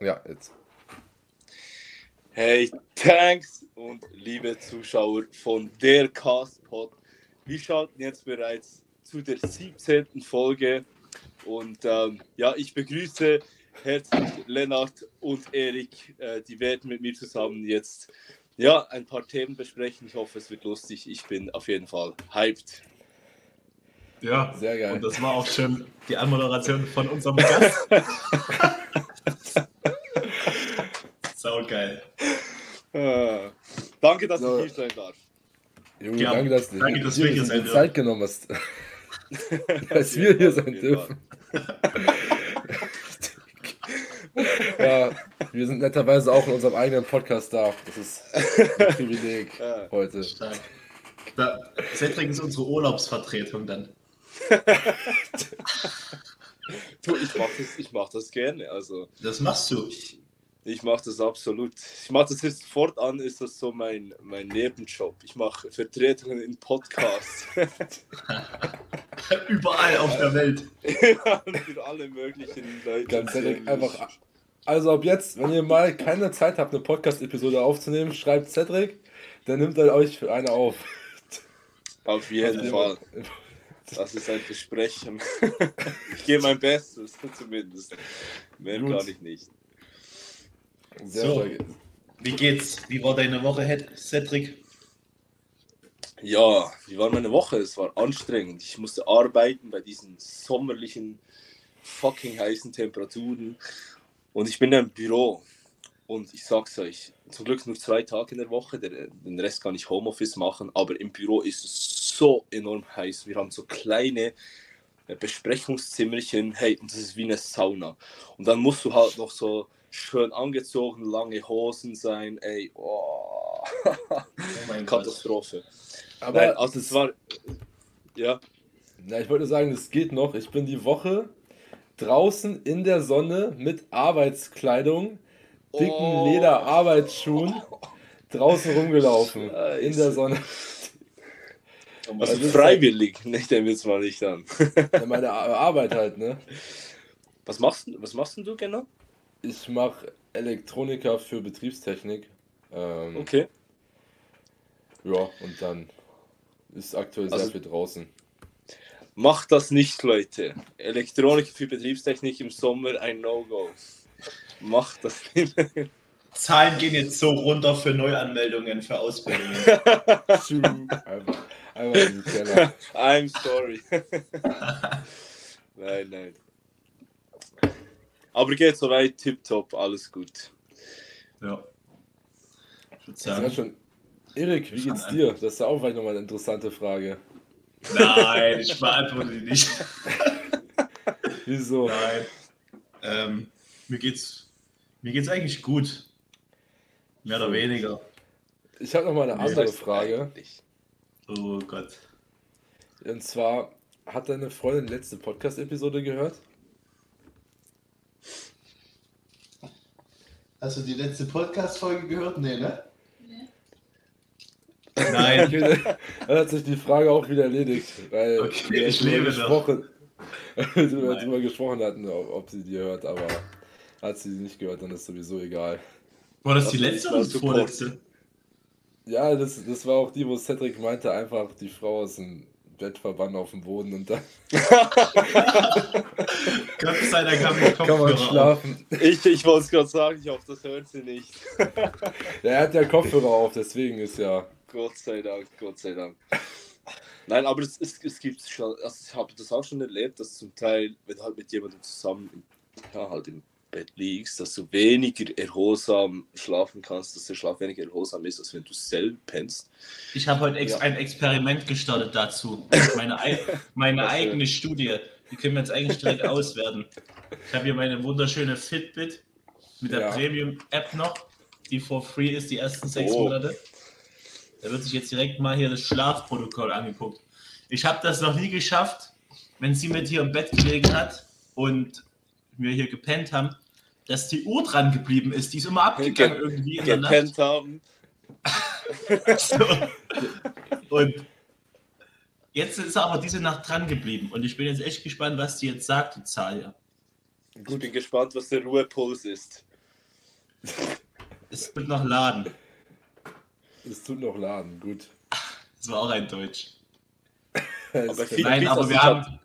Ja, jetzt. Hey, thanks und liebe Zuschauer von der Castpod. Wir schalten jetzt bereits zu der 17. Folge und ähm, ja, ich begrüße herzlich Lennart und Erik. Äh, die werden mit mir zusammen jetzt ja, ein paar Themen besprechen. Ich hoffe, es wird lustig. Ich bin auf jeden Fall hyped. Ja, Sehr geil. Und das war auch schon die Anmoderation von unserem Gast. Geil. Äh, danke, dass So. ich hier sein darf. Junge, Ja, danke, dass du danke, dir dass wir hier die sein dürfen. Zeit genommen hast. dass wir hier sein dürfen. ja, wir sind netterweise auch in unserem eigenen Podcast da. Das ist ein Privileg Ja. heute. Stark. Da, Cedric ist unsere Urlaubsvertretung dann. Du, ich mach das, ich mach das gerne. Also Das machst du. ich, ich mache das absolut. Ich mache das jetzt fortan, ist das so mein, mein Nebenjob. Ich mache Vertretungen in Podcasts. Überall auf der Welt. für alle möglichen Leute. Ganz ehrlich, einfach. Also ab jetzt, wenn ihr mal keine Zeit habt, eine Podcast-Episode aufzunehmen, schreibt Cedric, der nimmt dann euch für eine auf. Auf jeden Also, Fall. Das ist ein Versprechen. ich gebe mein Bestes, zumindest. Mehr Gut. kann ich nicht. Sehr, So. ge- Wie geht's? Wie war deine Woche, Cedric? Ja, wie war meine Woche? Es war anstrengend. Ich musste arbeiten bei diesen sommerlichen, fucking heißen Temperaturen. Und ich bin im Büro. Und ich sag's euch, zum Glück nur zwei Tage in der Woche. Den Rest kann ich Homeoffice machen. Aber im Büro ist es so enorm heiß. Wir haben so kleine äh, Besprechungszimmerchen. Hey, und das ist wie eine Sauna. Und dann musst du halt noch so schön angezogen, lange Hosen sein. Ey, oh. Oh mein Katastrophe. Aber Nein, also es war. Ja, Na, ich wollte sagen, das geht noch. Ich bin die Woche draußen in der Sonne mit Arbeitskleidung, dicken Oh. Lederarbeitsschuhen draußen rumgelaufen. Scheiße. In der Sonne. Also ist freiwillig, nicht wir es mal nicht an. Meine Ar- Arbeit halt, ne? Was machst, du- was machst denn du genau? Ich mache Elektroniker für Betriebstechnik. Ähm, Okay. Ja, und dann ist aktuell sehr Also- viel draußen. Macht das nicht, Leute. Elektronik für Betriebstechnik im Sommer ein No-Go. Macht das nicht. Zahlen gehen jetzt so runter für Neuanmeldungen für Ausbildungen. einfach, einfach in den Keller. I'm sorry. nein, nein. Aber geht soweit, tipptopp, alles gut. ja. Ich würde Das sagen. schon. Erik, wie geht's dir? Das ist ja auch vielleicht nochmal eine interessante Frage. Nein, ich beantworte die nicht. Wieso? Nein. Ähm, mir geht's mir geht's eigentlich gut. Mehr oder weniger. Ich habe nochmal eine Nee, andere Frage. Oh Gott. Und zwar, hat deine Freundin die letzte Podcast-Episode gehört? Hast du die letzte Podcast-Folge gehört? Nee, ne? Nein. Okay, dann hat sich die Frage auch wieder erledigt, weil Okay, wir ich lebe gesprochen, wir Nein. drüber gesprochen hatten, ob, ob sie die hört, aber hat sie nicht gehört, dann ist sowieso egal. War das die Das letzte ist oder die vorletzte? Ja, das, das war auch die, wo Cedric meinte, einfach die Frau aus dem Bett verbannen auf dem Boden und dann Gott sei Dank haben wir kann man auf. schlafen. Ich, ich wollte es gerade sagen, ich hoffe, das hört sie nicht. Er hat ja Kopfhörer auf, deswegen ist ja. Gott sei Dank, Gott sei Dank. Nein, aber es, es, es gibt schon, also ich habe das auch schon erlebt, dass zum Teil, wenn halt mit jemandem zusammen ja, halt im Bett liegst, dass du weniger erholsam schlafen kannst, dass der Schlaf weniger erholsam ist, als wenn du selber pennst. Ich habe heute ex Ja. ein Experiment gestartet dazu. Meine, ei meine eigene Studie. Die können wir jetzt eigentlich direkt auswerten. Ich habe hier meine wunderschöne Fitbit mit der Ja. Premium-App noch, die for free ist die ersten sechs Oh. Monate. Da wird sich jetzt direkt mal hier das Schlafprotokoll angeguckt. Ich habe das noch nie geschafft, wenn sie mit hier im Bett gelegen hat und wir hier gepennt haben, dass die Uhr dran geblieben ist. Die ist immer abgegangen Ge- irgendwie in der Nacht. Gepennt haben. So. Und jetzt ist aber diese Nacht dran geblieben. Und ich bin jetzt echt gespannt, was die jetzt sagt, die Zahl. Ja. Ich bin gespannt, was der Ruhepuls ist. Es wird noch laden. Es tut noch laden, gut. Das war auch ein Deutsch. Aber Nein, aber wir haben,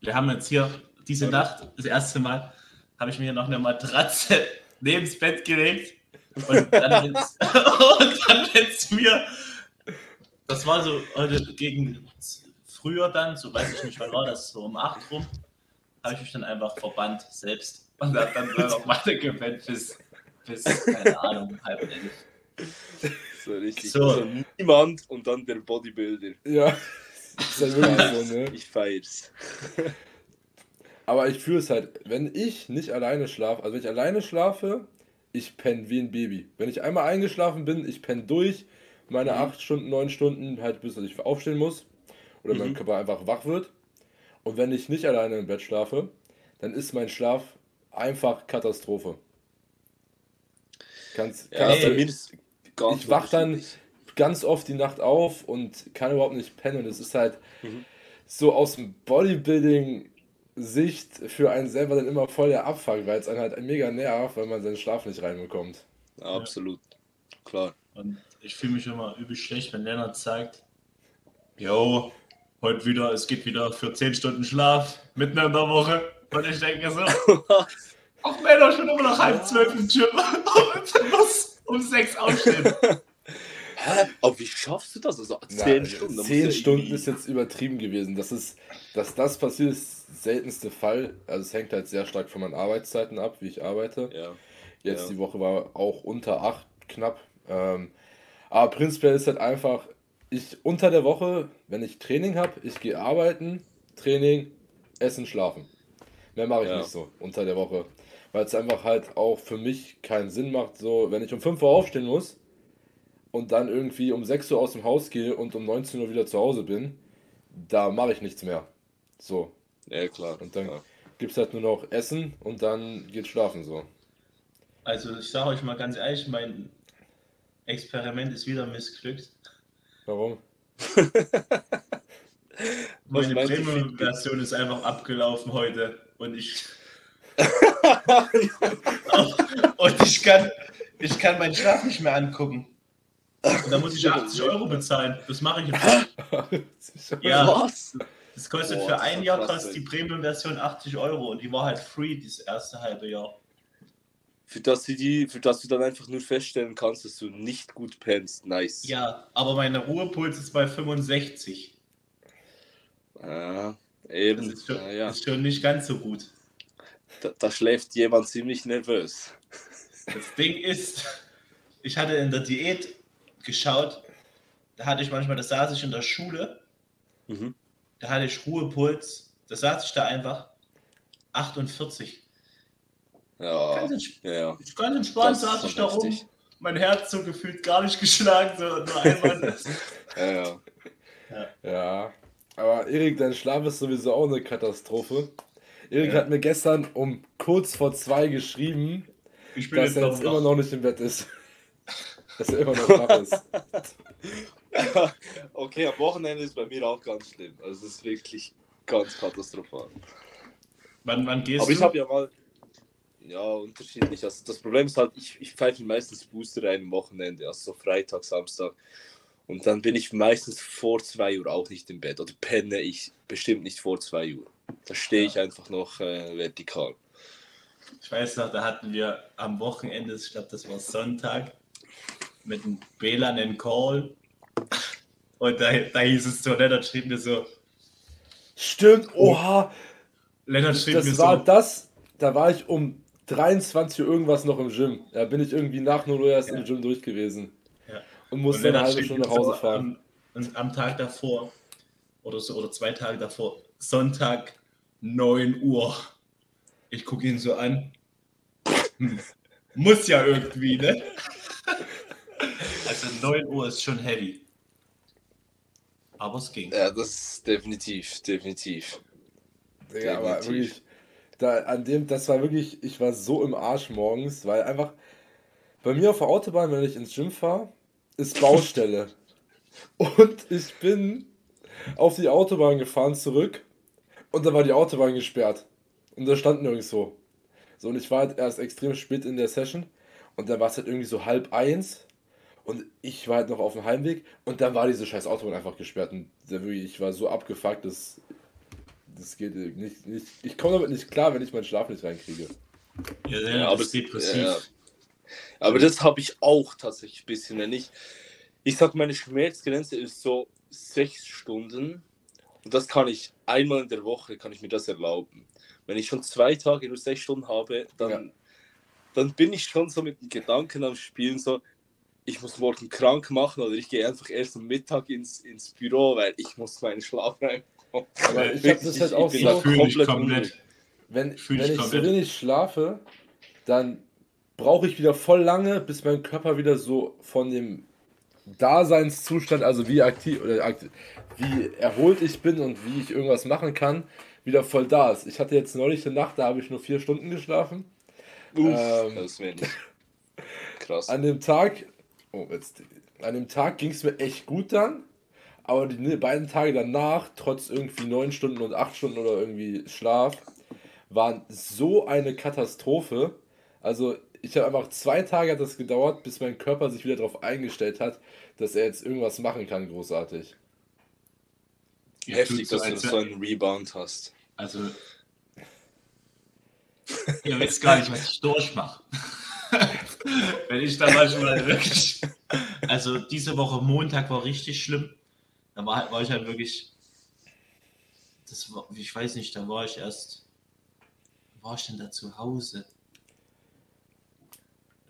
wir haben jetzt hier diese Oder? Nacht, das erste Mal, habe ich mir noch eine Matratze neben das Bett gelegt und dann, wenn's mir, das war so heute gegen früher dann, so weiß ich nicht, wann war das, so um 8 rum, habe ich mich dann einfach verbannt selbst und habe dann einfach weiter gepennt bis, bis, keine Ahnung, halb elf. So richtig. So. Also niemand und dann der Bodybuilder. Ja, ist halt wirklich so, ne? Ich feier's. Aber ich fühle es halt, wenn ich nicht alleine schlafe, also wenn ich alleine schlafe, ich penne wie ein Baby. Wenn ich einmal eingeschlafen bin, ich penne durch, meine Mhm. acht Stunden, neun Stunden, halt bis ich aufstehen muss. Oder mein Mhm. Körper einfach wach wird. Und wenn ich nicht alleine im Bett schlafe, dann ist mein Schlaf einfach Katastrophe. Kannst, Ja, kannst bei du- ich wach dann ganz oft die Nacht auf und kann überhaupt nicht pennen. Und es ist halt Mhm. so aus dem Bodybuilding-Sicht für einen selber dann immer voll der Abfuck, weil es einen halt mega nervt, weil man seinen Schlaf nicht reinbekommt. Absolut. Klar. Und ich fühle mich immer übel schlecht, wenn Lennart sagt, jo, heute wieder, es geht wieder für 10 Stunden Schlaf, mitten in der Woche. Und ich denke so, auch Männer schon immer noch halb zwölf im Gym und muss um sechs aufstehen. Hä? Aber wie schaffst du das? Also Na, zehn Stunden. da musst Zehn Stunden irgendwie- ist jetzt übertrieben gewesen. Das ist, dass das passiert, ist seltenste Fall. Also es hängt halt sehr stark von meinen Arbeitszeiten ab, wie ich arbeite. Ja. Jetzt Ja. die Woche war auch unter 8 knapp. Ähm, aber prinzipiell ist halt einfach, ich unter der Woche, wenn ich Training habe, ich gehe arbeiten, Training, Essen, Schlafen. Mehr mache ich Ja. nicht so unter der Woche. Weil es einfach halt auch für mich keinen Sinn macht, so, wenn ich um 5 Uhr aufstehen muss und dann irgendwie um 6 Uhr aus dem Haus gehe und um 19 Uhr wieder zu Hause bin, da mache ich nichts mehr. So, ja, klar. Und dann- gibt es halt nur noch Essen und dann geht schlafen so. Also ich sage euch mal ganz ehrlich, mein Experiment ist wieder missglückt. Warum? Meine Premium-Version ist einfach abgelaufen heute und ich und ich kann, ich kann meinen Schlaf nicht mehr angucken. Und da muss ich 80 Euro bezahlen. Das mache ich jetzt. Ja. Was? Das kostet Boah, für das ein Jahr kostet die Premium-Version 80 Euro und die war halt free das erste halbe Jahr. Für das, du die, für das du dann einfach nur feststellen kannst, dass du nicht gut pennst. Nice. Ja, aber meine Ruhepuls ist bei 65. Ah, Das eben. ist schon, ja, ja. ist schon nicht ganz so gut. Da, da schläft jemand ziemlich nervös. Das Ding ist, ich hatte in der Diät geschaut, da hatte ich manchmal, das saß ich in der Schule, Mhm. Da hatte ich Ruhepuls, da saß ich da einfach 48. Ja, Ganz, ja, ja. ganz entspannt Das saß ich da rum, mein Herz so gefühlt gar nicht geschlagen, so nur einmal. ja, ja. Ja, aber Erik, dein Schlaf ist sowieso auch eine Katastrophe. Erik Ja. hat mir gestern um kurz vor zwei geschrieben, ich bin dass jetzt er noch jetzt immer wach. noch nicht im Bett ist. Dass er immer noch wach ist. okay, am Wochenende ist bei mir auch ganz schlimm. Also es ist wirklich ganz katastrophal. Wann, wann gehst Aber ich habe ja mal. Ja, unterschiedlich. Also das Problem ist halt, ich, ich pfeife meistens Booster rein am Wochenende, also so Freitag, Samstag. Und dann bin ich meistens vor 2 Uhr auch nicht im Bett. Oder penne ich bestimmt nicht vor 2 Uhr. Da stehe ich einfach noch äh, vertikal. Ich weiß noch, da hatten wir am Wochenende, ich glaube, das war Sonntag, mit dem Belan einen Call. Und da, da hieß es so, Lennart schrieb mir so, Stimmt, oha, Lennart schrieb mir das war so, das, da war ich um 23 Uhr irgendwas noch im Gym. Da bin ich irgendwie nach 0 Uhr erst Ja. im Gym durch gewesen. Ja. Und und musste eine Lennart halbe Stunde nach Hause so, fahren. am, und am Tag davor, oder so, oder zwei Tage davor, Sonntag, 9 Uhr. Ich gucke ihn so an. Hm, muss ja irgendwie, ne? Also 9 Uhr ist schon heavy. Aber es ging. Ja, das ist definitiv, definitiv. Ja, aber Definitiv. wirklich, da, an dem, das war wirklich, ich war so im Arsch morgens, weil einfach bei mir auf der Autobahn, wenn ich ins Gym fahre, ist Baustelle. und ich bin auf die Autobahn gefahren zurück und da war die Autobahn gesperrt. Und da stand nirgendwo. So, und ich war halt erst extrem spät in der Session. Und dann war es halt irgendwie so halb eins und ich war halt noch auf dem Heimweg und dann war diese scheiß Autobahn einfach gesperrt und ich war so abgefuckt, dass das geht nicht, nicht ich komme damit nicht klar, wenn ich meinen Schlaf nicht reinkriege. Ja, ja, aber depressiv. ja. Aber das habe ich auch tatsächlich ein bisschen. Wenn ich, ich sag, meine Schmerzgrenze ist so sechs Stunden. Und das kann ich einmal in der Woche, kann ich mir das erlauben. Wenn ich schon zwei Tage nur sechs Stunden habe, dann, Ja. dann bin ich schon so mit den Gedanken am Spielen, so, ich muss morgen krank machen oder ich gehe einfach erst am Mittag ins, ins Büro, weil ich muss meinen Schlaf reinbekommen. Aber ich habe das halt auch so, komplett komplett. wenn, wenn ich ich so komplett. wenig schlafe, dann brauche ich wieder voll lange, bis mein Körper wieder so von dem Daseinszustand, also wie aktiv oder aktiv, wie erholt ich bin und wie ich irgendwas machen kann, wieder voll da ist. Ich hatte jetzt neulich eine Nacht, da habe ich nur vier Stunden geschlafen. Uff, Ähm, das wäre nicht. Krass. An dem Tag, oh, jetzt, an dem Tag ging es mir echt gut dann, aber die ne- beiden Tage danach, trotz irgendwie neun Stunden und acht Stunden oder irgendwie Schlaf, waren so eine Katastrophe. Also ich habe einfach zwei Tage hat das gedauert, bis mein Körper sich wieder darauf eingestellt hat, dass er jetzt irgendwas machen kann, großartig. Ihr Heftig, dass du so einen Rebound hast. Also, ihr wisst gar nicht, was ich durchmache. Wenn ich da manchmal wirklich. Also, diese Woche Montag war richtig schlimm. Da war, war ich halt wirklich. Das war, ich weiß nicht, da war ich erst. War ich denn da zu Hause?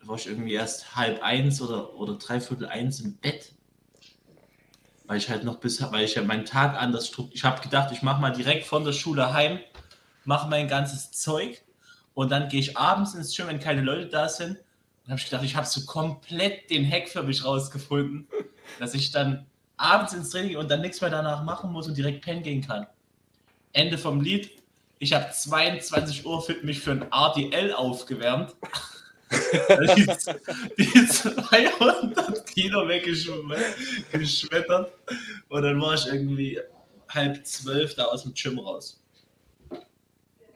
Da war ich irgendwie erst halb eins oder, oder dreiviertel eins im Bett. Weil ich halt noch bis, weil ich ja meinen Tag anders strukturiert. Ich habe gedacht, ich mache mal direkt von der Schule heim, mache mein ganzes Zeug und dann gehe ich abends ins Gym, wenn keine Leute da sind. Dann habe ich gedacht, ich habe so komplett den Hack für mich rausgefunden, dass ich dann abends ins Training und dann nichts mehr danach machen muss und direkt pennen gehen kann. Ende vom Lied. Ich habe 22 Uhr für mich für ein RDL aufgewärmt. die, die 200 Kilo weggeschmettert. Und dann war ich irgendwie halb zwölf da aus dem Gym raus.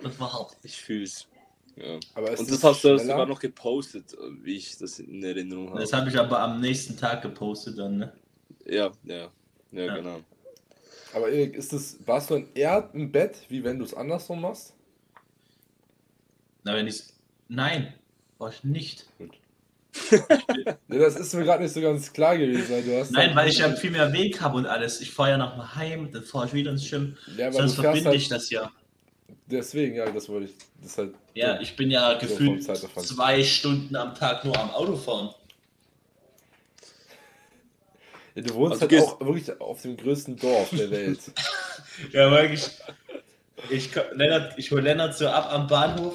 Das war hart. Ich fühl's. Ja. Aber es Und ist das hast du schneller. sogar noch gepostet, wie ich das in Erinnerung habe. Das habe ich aber am nächsten Tag gepostet dann, ne? Ja, ja, ja, Ja. genau. Aber Erik, ist das, warst du dann eher im Bett, wie wenn du es andersrum machst? Na, wenn ich. Nein, war ich nicht. Nee, das ist mir gerade nicht so ganz klar gewesen, weil du hast Nein, weil ich ja viel mehr Weg habe und alles. Ich fahre ja noch mal heim, dann fahre ich wieder ins Gym. Ja, aber Sonst verbinde halt, ich das ja. Deswegen, ja, das wollte ich. Das halt Ja, ich bin ja So gefühlt zwei Stunden am Tag nur am Autofahren. Ja, du wohnst Also halt auch wirklich auf dem größten Dorf der Welt. Ja, wirklich. Ich, Lennart, ich hole Lennart so ab am Bahnhof.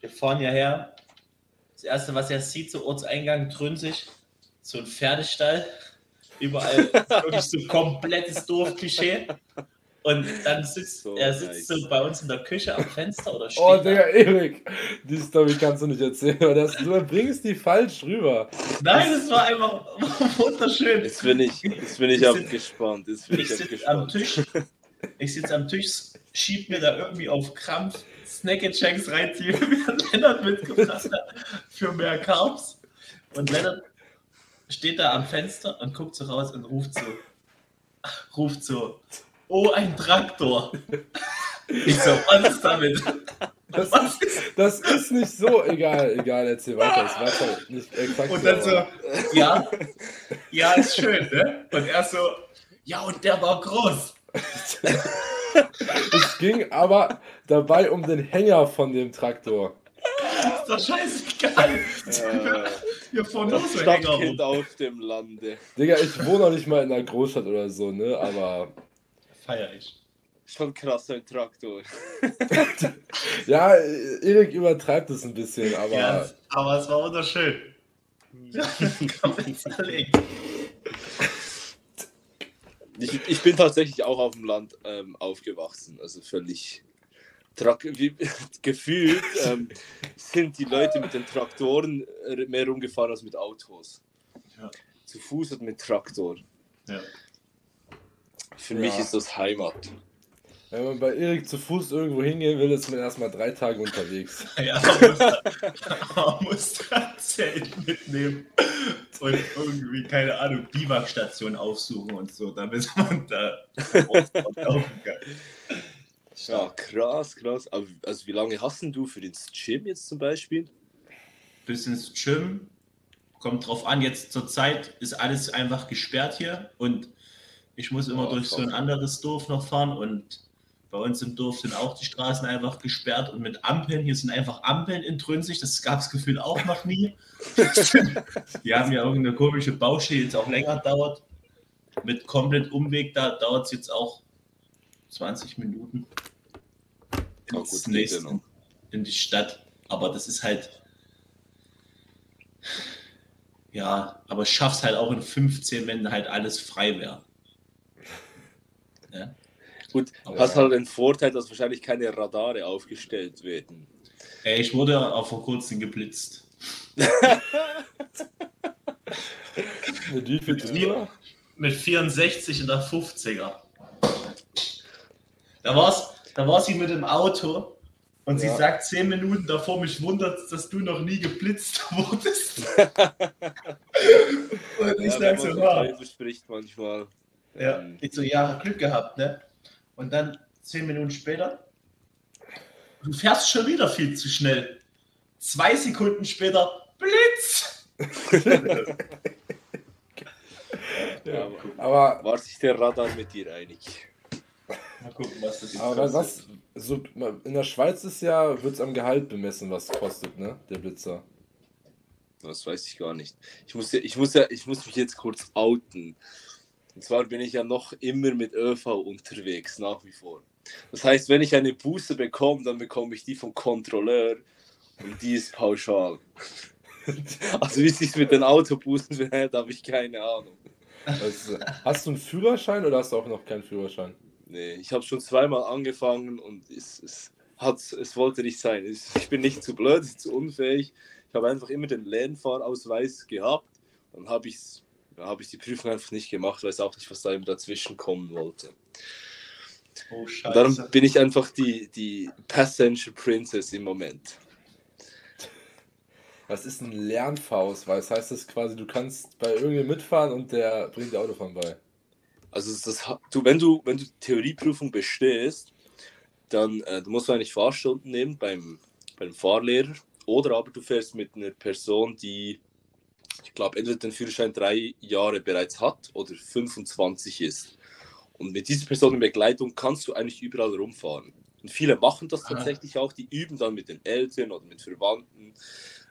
Wir fahren ja her. Das erste, was er sieht, so Ortseingang Trünsig, so ein Pferdestall. Überall wirklich so komplettes Dorfklischee. Und dann sitzt So er sitzt nice. so bei uns in der Küche am Fenster oder steht Oh. Digga, Erik, die Story kannst du nicht erzählen, das, du bringst die falsch rüber. Nein, das war einfach wunderschön. Jetzt bin ich, jetzt bin ich Ich aber sitz- gespannt. Jetzt bin Ich ich, sitze am. Tisch, ich sitze am Tisch, schieb mir da irgendwie auf Krampf Snack-Checks rein, die mir Lennart mitgebracht hat für mehr Carbs. Und Lennart steht da am Fenster und guckt so raus und ruft so, ruft so, oh, ein Traktor. Ich so, was ist damit? Das Was ist, ist? das ist nicht so egal, egal, erzähl weiter. Ich weiß halt nicht exakt. Und dann so, ja, ja, ist schön, ne? Und er so, ja, und der war groß. Es ging aber dabei um den Hänger von dem Traktor. Ist doch scheißegal. Äh, fahren nur das so Hänger Stadtkind auf dem Lande. Digga, ich wohne noch nicht mal in einer Großstadt oder so, ne? Aber Feier ich. Schon krass, ein Traktor. ja, Erik übertreibt es ein bisschen, aber Ja, aber es war wunderschön. Kann man. Ich, ich bin tatsächlich auch auf dem Land ähm, aufgewachsen, also völlig Trak wie, gefühlt ähm, sind die Leute mit den Traktoren äh, mehr rumgefahren als mit Autos. Ja. Zu Fuß und mit Traktor. Ja. Für Ja. mich ist das Heimat. Wenn man bei Erik zu Fuß irgendwo hingehen will, ist man erstmal drei Tage unterwegs. Ja, man muss, Zelt mitnehmen und irgendwie, keine Ahnung, Biwakstation aufsuchen und so, damit man da laufen kann. Ja, krass, krass. Aber, also wie lange hast denn du für ins Gym jetzt zum Beispiel? Bis ins Gym, kommt drauf an, jetzt zur Zeit ist alles einfach gesperrt hier und ich muss immer Oh, durch so ein anderes Dorf noch fahren und bei uns im Dorf sind auch die Straßen einfach gesperrt und mit Ampeln, hier sind einfach Ampeln intrünsisch, das gab es gefühlt auch noch nie. Die haben ja irgendeine komische Baustelle, die jetzt auch länger dauert. Mit komplett Umweg, da dauert es jetzt auch 20 Minuten. Ins gut, geht nächste, ja noch. in die Stadt. Aber das ist halt. Ja, aber ich schaff's halt auch in 15, wenn halt alles frei wäre. Gut, Aber- hast halt den Vorteil, dass wahrscheinlich keine Radare aufgestellt werden. Ey, ich wurde auch vor kurzem geblitzt. Mit drüber? Mit 64 in der 50er. Da war's, da war sie mit dem Auto und sie Ja. sagt 10 Minuten davor, mich wundert, dass du noch nie geblitzt wurdest. und ich ja, sag so, ja. Spricht manchmal. Ja, ich so, ja, Glück gehabt, ne? Und dann zehn Minuten später, du fährst schon wieder viel zu schnell. Zwei Sekunden später, Blitz! Ja. Aber war sich der Radar mit dir einig? Mal gucken, was das jetzt aber kostet. was, so, in der Schweiz ist ja, wird es am Gehalt bemessen, was kostet, ne? Der Blitzer. Das weiß ich gar nicht. Ich muss, ja, ich muss, ja, ich muss mich jetzt kurz outen. Und zwar bin ich ja noch immer mit ÖV unterwegs, nach wie vor. Das heißt, wenn ich eine Buße bekomme, dann bekomme ich die vom Kontrolleur und die ist pauschal. Also wie es sich mit den Autobussen verhält, habe ich keine Ahnung. Also, hast du einen Führerschein oder hast du auch noch keinen Führerschein? Nee, ich habe schon zweimal angefangen und es, es, hat, es wollte nicht sein. Ich, bin nicht zu blöd, zu unfähig. Ich habe einfach immer den Lernfahrausweis gehabt. Dann habe ich, ja, hab ich die Prüfung einfach nicht gemacht, weiß auch nicht, was da eben dazwischen kommen wollte. Oh, darum bin ich einfach die, die Passenger Princess im Moment. Was ist ein Lernfahrausweis? Heißt das quasi, du kannst bei irgendjemandem mitfahren und der bringt dir Autofahren bei? Also das, du, wenn du, wenn du die Theorieprüfung bestehst, dann äh, du musst du eigentlich Fahrstunden nehmen beim, beim Fahrlehrer oder aber du fährst mit einer Person, die, ich glaube, entweder den Führerschein drei Jahre bereits hat oder 25 ist. Und mit dieser Person in Begleitung kannst du eigentlich überall rumfahren. Und viele machen das tatsächlich auch, die üben dann mit den Eltern oder mit Verwandten.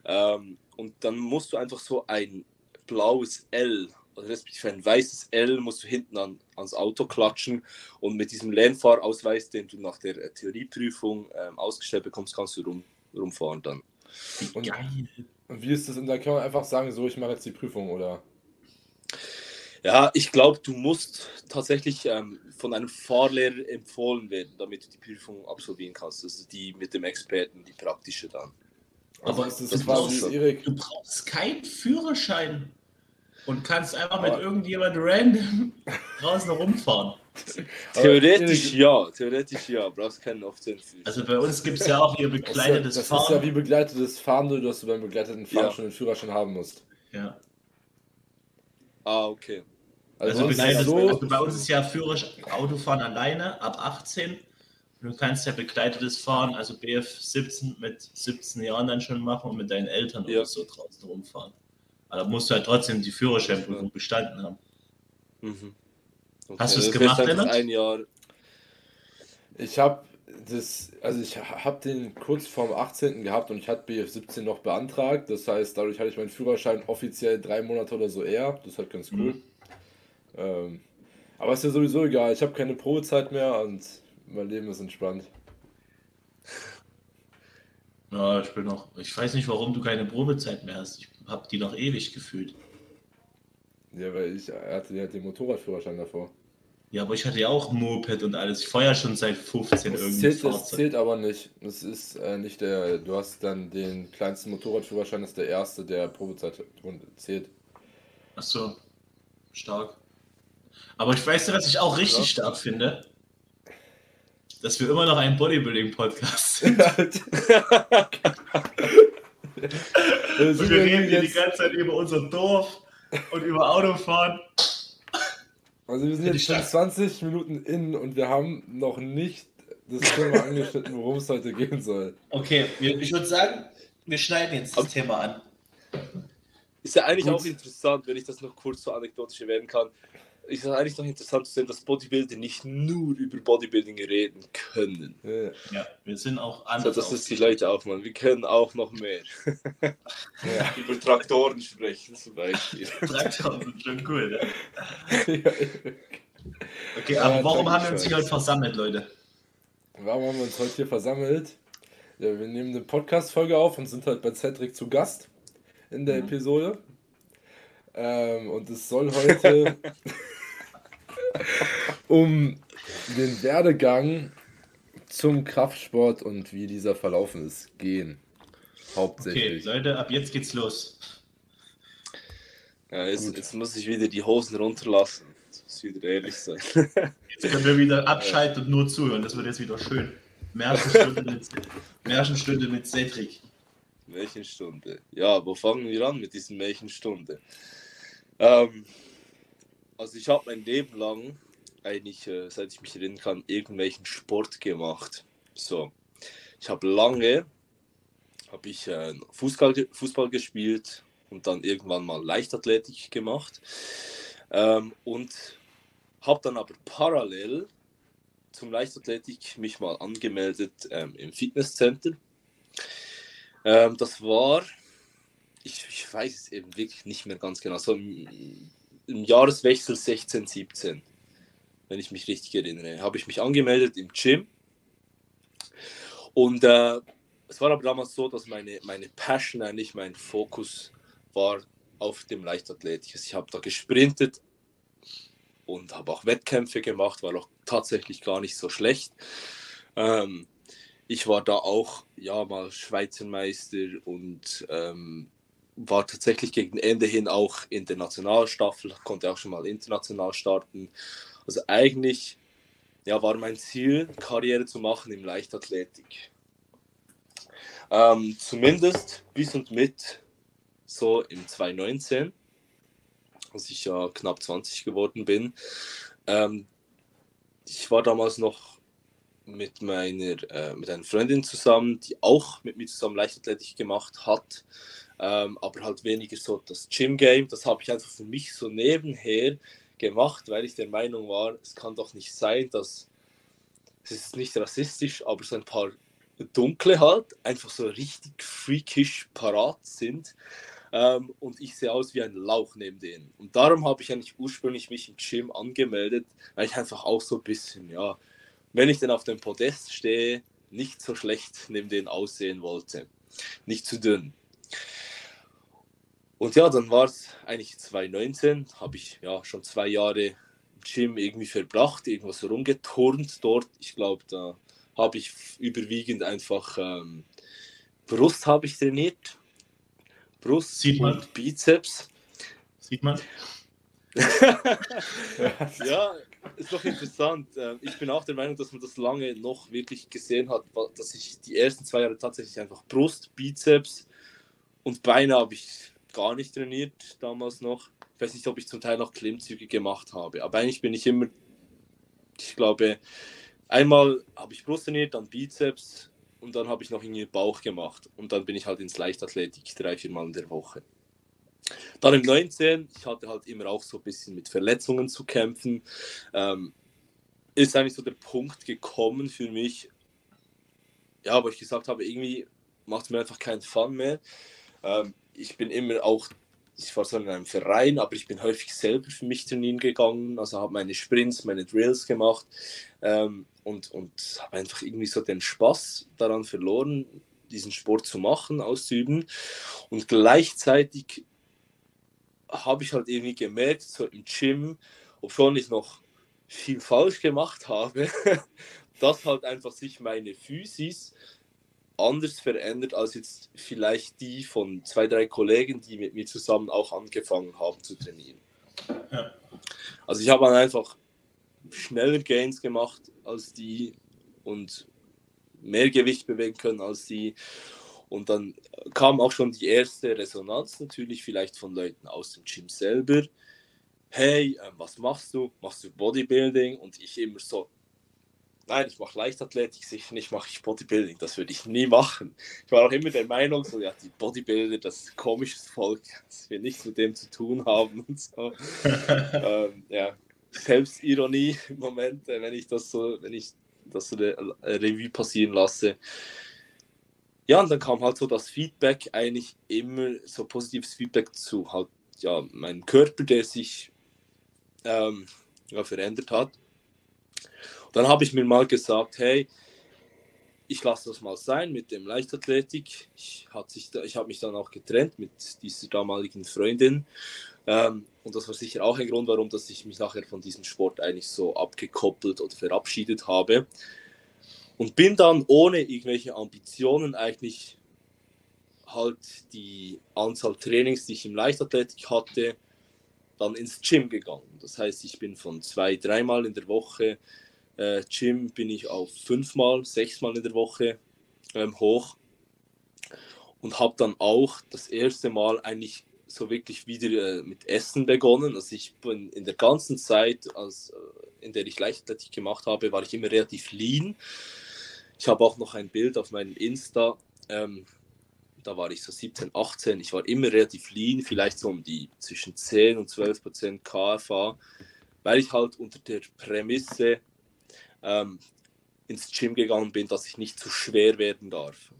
Ähm, und dann musst du einfach so ein blaues L oder respektive ein weißes L musst du hinten an, ans Auto klatschen und mit diesem Lernfahrausweis, den du nach der äh, Theorieprüfung ähm, ausgestellt bekommst, kannst du rum, rumfahren dann. Wie Und- geil. Und wie ist das? Und da kann man einfach sagen, so, ich mache jetzt die Prüfung, oder? Ja, ich glaube, du musst tatsächlich ähm, von einem Fahrlehrer empfohlen werden, damit du die Prüfung absolvieren kannst. Also die mit dem Experten, die praktische dann. Also Aber ist das das quasi, brauchst Du brauchst keinen Führerschein und kannst einfach Aber- mit irgendjemand random draußen rumfahren. Theoretisch ja, theoretisch ja, brauchst keinen offiziellen Führerschein. Also bei uns gibt es ja auch hier das ist ja, begleitetes das ist ja Fahren. wie begleitetes Fahren, nur dass du beim begleiteten Fahren Ja. schon einen Führerschein haben musst. Ja. ah, okay. Also, Also, so, also bei uns ist ja Führerschein Autofahren alleine ab 18. Du kannst ja begleitetes Fahren, also BF 17 mit 17 Jahren dann schon machen und mit deinen Eltern Ja. oder so draußen rumfahren. Aber da musst du halt trotzdem die Führerscheinprüfung bestanden haben. Mhm. Okay. Hast du es Also gemacht, Lennart? Ein Jahr. Ich habe das, also ich habe den kurz vorm 18. gehabt und ich hatte BF 17 noch beantragt. Das heißt, dadurch hatte ich meinen Führerschein offiziell drei Monate oder so eher. Das ist halt ganz cool. Mhm. Ähm, aber ist ja sowieso egal. Ich habe keine Probezeit mehr und mein Leben ist entspannt. Ja, ich bin noch. Ich weiß nicht, warum du keine Probezeit mehr hast. Ich habe die noch ewig gefühlt. Ja, weil ich hatte ja den Motorradführerschein davor. Ja, aber ich hatte ja auch Moped und alles. Ich ja schon seit 15 Das irgendwie zählt, das zählt aber nicht. Das ist äh, nicht der. Du hast dann den kleinsten Motorradführerschein, das ist der erste, der Probezeit zählt. Ach so, stark. Aber ich weiß, was ich auch richtig Ja. stark finde. dass wir immer noch ein Bodybuilding-Podcast sind. Äh, Und wir reden hier die ganze Zeit über unser Dorf und über Autofahren. also wir sind jetzt schon stark. 20 Minuten in und wir haben noch nicht das Thema angeschnitten, worum es heute gehen soll. Okay, ich würde sagen, wir schneiden jetzt das Ab- Thema an. Ist ja eigentlich Gut. auch interessant, wenn ich das noch kurz so anekdotisch erwähnen kann. Ist ja eigentlich noch interessant zu sehen, dass Bodybuilder nicht nur über Bodybuilding reden können. Ja, Ja, wir sind auch So, anders. das ist die Leute auch, man. Wir können auch noch mehr. ja. über Traktoren sprechen zum Beispiel. Traktor sind schon cool. Ne? ja. Okay, Ja, aber warum danke haben wir uns hier heute versammelt, Leute? Warum haben wir uns heute hier versammelt? Ja, wir nehmen eine Podcast-Folge auf und sind halt bei Cedric zu Gast in der Mhm. Episode. Ähm, und es soll heute um den Werdegang zum Kraftsport und wie dieser verlaufen ist gehen. Okay, Hauptsächlich. Leute, ab jetzt geht's los. Ja, jetzt, jetzt muss ich wieder die Hosen runterlassen. Das muss wieder ehrlich sein. Jetzt können wir wieder abschalten und nur zuhören. Das wird jetzt wieder schön. Märchenstunde mit, Märchenstunde mit Cedric. Märchenstunde. Ja, wo fangen wir an mit diesen Märchenstunde? Ähm, also ich habe mein Leben lang eigentlich, äh, seit ich mich erinnern kann, irgendwelchen Sport gemacht. So, ich habe lange, habe ich äh, Fußball, Fußball gespielt und dann irgendwann mal Leichtathletik gemacht ähm, und habe dann aber parallel zum Leichtathletik mich mal angemeldet ähm, im Fitnesscenter. Ähm, das war, ich, ich weiß es eben wirklich nicht mehr ganz genau, so im, im Jahreswechsel 16, 17, wenn ich mich richtig erinnere, habe ich mich angemeldet im Gym. Und äh, es war aber damals so, dass meine, meine Passion, eigentlich mein Fokus war auf dem Leichtathletik. Also ich habe da gesprintet und habe auch Wettkämpfe gemacht, war auch tatsächlich gar nicht so schlecht. Ähm, ich war da auch ja mal Schweizer Meister und ähm, war tatsächlich gegen Ende hin auch in der Nationalstaffel, konnte auch schon mal international starten. Also eigentlich ja, war mein Ziel, Karriere zu machen im Leichtathletik. Ähm, zumindest bis und mit so im 2019, als ich ja knapp 20 geworden bin. Ähm, ich war damals noch mit meiner äh, mit einer Freundin zusammen, die auch mit mir zusammen Leichtathletik gemacht hat, ähm, aber halt weniger so das Gym Game. Das habe ich einfach für mich so nebenher gemacht, weil ich der Meinung war, es kann doch nicht sein, dass es ist nicht rassistisch, aber so ein paar Dunkle halt einfach so richtig freakish parat sind. Ähm, und ich sehe aus wie ein Lauch neben denen. Und darum habe ich eigentlich ursprünglich mich im Gym angemeldet, weil ich einfach auch so ein bisschen, ja, wenn ich dann auf dem Podest stehe, nicht so schlecht neben denen aussehen wollte. Nicht zu dünn. Und ja, dann war es eigentlich 2019, habe ich ja schon zwei Jahre im Gym irgendwie verbracht, irgendwas rumgeturnt dort. Ich glaube, da habe ich überwiegend einfach ähm, Brust habe ich trainiert. Brust Sieht man. und Bizeps. Sieht man? Ja, ist doch interessant. Ähm, Ich bin auch der Meinung, dass man das lange noch wirklich gesehen hat, dass ich die ersten zwei Jahre tatsächlich einfach Brust, Bizeps und Beine habe ich gar nicht trainiert damals noch. Ich weiß nicht, ob ich zum Teil noch Klimmzüge gemacht habe, aber eigentlich bin ich immer, ich glaube, einmal habe ich Brust trainiert, dann Bizeps und dann habe ich noch irgendwie Bauch gemacht und dann bin ich halt ins Leichtathletik drei, vier Mal in der Woche. Dann im 19, ich hatte halt immer auch so ein bisschen mit Verletzungen zu kämpfen, ähm, ist eigentlich so der Punkt gekommen für mich, ja, wo ich gesagt habe, irgendwie macht es mir einfach keinen Fun mehr. Ähm, ich bin immer auch, ich war so in einem Verein, aber ich bin häufig selber für mich trainieren gegangen, also habe meine Sprints, meine Drills gemacht ähm, und, und habe einfach irgendwie so den Spaß daran verloren, diesen Sport zu machen, auszuüben. Und gleichzeitig habe ich halt irgendwie gemerkt, so im Gym, obwohl ich noch viel falsch gemacht habe, dass halt einfach sich meine Physis anders verändert als jetzt vielleicht die von zwei, drei Kollegen, die mit mir zusammen auch angefangen haben zu trainieren. Ja. Also ich habe dann einfach schneller Gains gemacht als die und mehr Gewicht bewegen können als sie. Und dann kam auch schon die erste Resonanz natürlich, vielleicht von Leuten aus dem Gym selber. Hey, äh, was machst du? Machst du Bodybuilding? Und ich immer so, nein, ich mache Leichtathletik, sicher nicht mache ich Bodybuilding, das würde ich nie machen. Ich war auch immer der Meinung, so, ja, die Bodybuilder, das komisches Volk, das wir nichts mit dem zu tun haben und so. ähm, ja, Selbstironie im Moment, äh, wenn ich das so, wenn ich das so eine Revue passieren lasse. Ja, und dann kam halt so das Feedback, eigentlich immer so positives Feedback zu halt, ja, meinem Körper, der sich ähm, ja, verändert hat. Dann habe ich mir mal gesagt, hey, ich lasse das mal sein mit dem Leichtathletik. Ich, ich habe mich dann auch getrennt mit dieser damaligen Freundin. Ähm, und das war sicher auch ein Grund, warum dass ich mich nachher von diesem Sport eigentlich so abgekoppelt oder verabschiedet habe. Und bin dann ohne irgendwelche Ambitionen eigentlich halt die Anzahl Trainings, die ich im Leichtathletik hatte, dann ins Gym gegangen. Das heißt, ich bin von zwei, dreimal in der Woche äh, Gym bin ich auf fünfmal, sechsmal in der Woche ähm, hoch und habe dann auch das erste Mal eigentlich so wirklich wieder äh, mit Essen begonnen. Also ich bin in der ganzen Zeit, als, äh, in der ich Leichtathletik gemacht habe, war ich immer relativ lean. Ich habe auch noch ein Bild auf meinem Insta. Ähm, da war ich so 17, 18. Ich war immer relativ lean, vielleicht so um die zwischen 10 und 12 Prozent KFA, weil ich halt unter der Prämisse ähm, ins Gym gegangen bin, dass ich nicht zu schwer werden darf.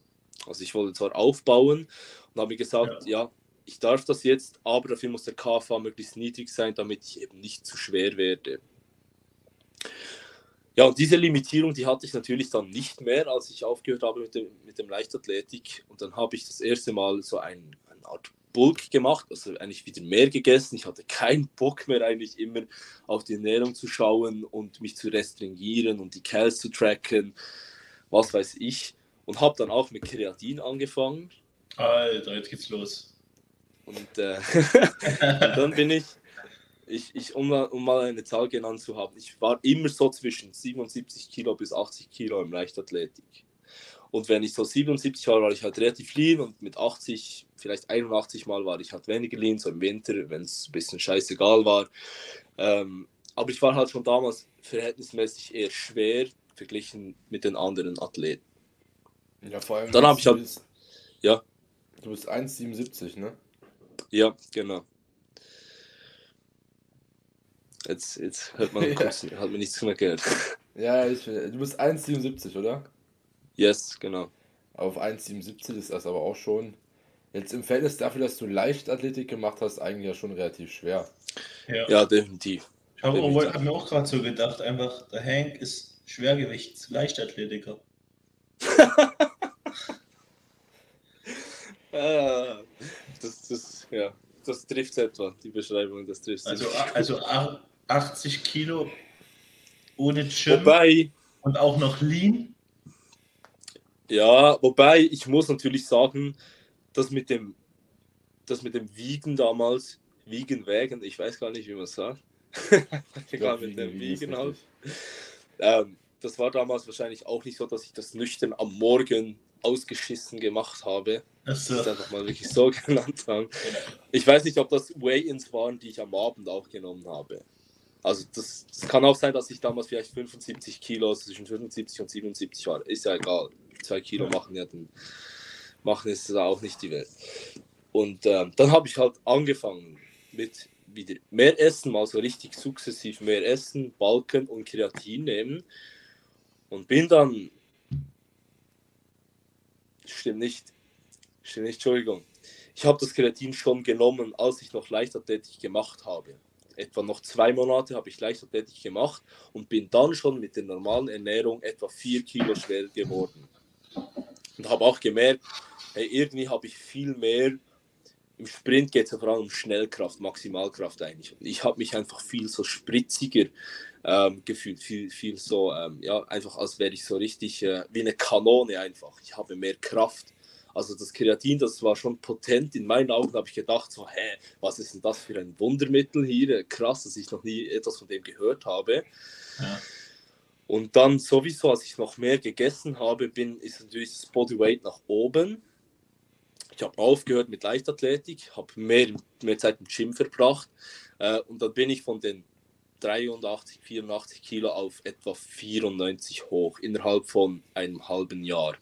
Also ich wollte zwar aufbauen und habe mir gesagt, ja. ja. ich darf das jetzt, aber dafür muss der KFA möglichst niedrig sein, damit ich eben nicht zu schwer werde. Ja, und diese Limitierung, die hatte ich natürlich dann nicht mehr, als ich aufgehört habe mit dem, mit dem Leichtathletik. Und dann habe ich das erste Mal so ein, eine Art Bulk gemacht, also eigentlich wieder mehr gegessen. Ich hatte keinen Bock mehr eigentlich immer auf die Ernährung zu schauen und mich zu restringieren und die Cals zu tracken, was weiß ich. Und habe dann auch mit Kreatin angefangen. Alter, jetzt geht's los. Und, äh, und dann bin ich, ich, ich um, um, mal eine Zahl genannt zu haben, ich war immer so zwischen 77 Kilo bis 80 Kilo im Leichtathletik. Und wenn ich so 77 war, war ich halt relativ lean und mit 80, vielleicht 81 Mal war ich halt weniger lean, so im Winter, wenn es ein bisschen scheißegal war. Ähm, aber ich war halt schon damals verhältnismäßig eher schwer verglichen mit den anderen Athleten. Ja, vor allem. Dann habe ich halt. Bist, ja. Du bist 1,77, ne? Ja, genau. Jetzt, jetzt hört man, ja. hat mir nichts mehr Geld. Ja, ich, du bist 1,77, oder? Yes, genau. Auf 1,77 ist das aber auch schon. Jetzt im Verhältnis dafür, dass du Leichtathletik gemacht hast, eigentlich ja schon relativ schwer. Ja, ja definitiv. Ich habe hab mir auch gerade so gedacht, einfach, der Hank ist Schwergewichts-Leichtathletiker. ah, das, das, ja, das trifft etwa, die Beschreibung, das trifft Also, also 80 Kilo ohne Gym Wobei, und auch noch Lean. Ja, wobei ich muss natürlich sagen, dass mit dem, das mit dem Wiegen damals, Wiegen, Wägen, ich weiß gar nicht, wie man es sagt. Egal, mit dem Wiegen halt. Ähm, das war damals wahrscheinlich auch nicht so, dass ich das nüchtern am Morgen ausgeschissen gemacht habe. Das ist einfach mal wirklich so genannt haben. Ich weiß nicht, ob das Weigh-ins waren, die ich am Abend auch genommen habe. Also das, das, kann auch sein, dass ich damals vielleicht 75 Kilo, also zwischen 75 und 77 war. Ist ja egal zwei Kilo machen, ja, dann machen es auch nicht die Welt. Und ähm, dann habe ich halt angefangen mit wieder mehr Essen, mal so richtig sukzessiv mehr Essen, Balken und Kreatin nehmen. Und bin dann. Stimmt nicht. Stimmt nicht, Entschuldigung. Ich habe das Kreatin schon genommen, als ich noch Leichtathletik gemacht habe. Etwa noch zwei Monate habe ich Leichtathletik gemacht und bin dann schon mit der normalen Ernährung etwa vier Kilo schwer geworden. Und habe auch gemerkt, hey, irgendwie habe ich viel mehr. Im Sprint geht es ja vor allem um Schnellkraft, Maximalkraft eigentlich. Und ich habe mich einfach viel so spritziger ähm, gefühlt, viel, viel so, ähm, ja, einfach als wäre ich so richtig äh, wie eine Kanone einfach. Ich habe mehr Kraft. Also das Kreatin, das war schon potent. In meinen Augen habe ich gedacht, so, hä, was ist denn das für ein Wundermittel hier? Krass, dass ich noch nie etwas von dem gehört habe. Ja. Und dann sowieso, als ich noch mehr gegessen habe, bin, ist natürlich das Bodyweight nach oben. Ich habe aufgehört mit Leichtathletik, habe mehr, mehr Zeit im Gym verbracht äh, und dann bin ich von den 83, 84 Kilo auf etwa 94 hoch innerhalb von einem halben Jahr.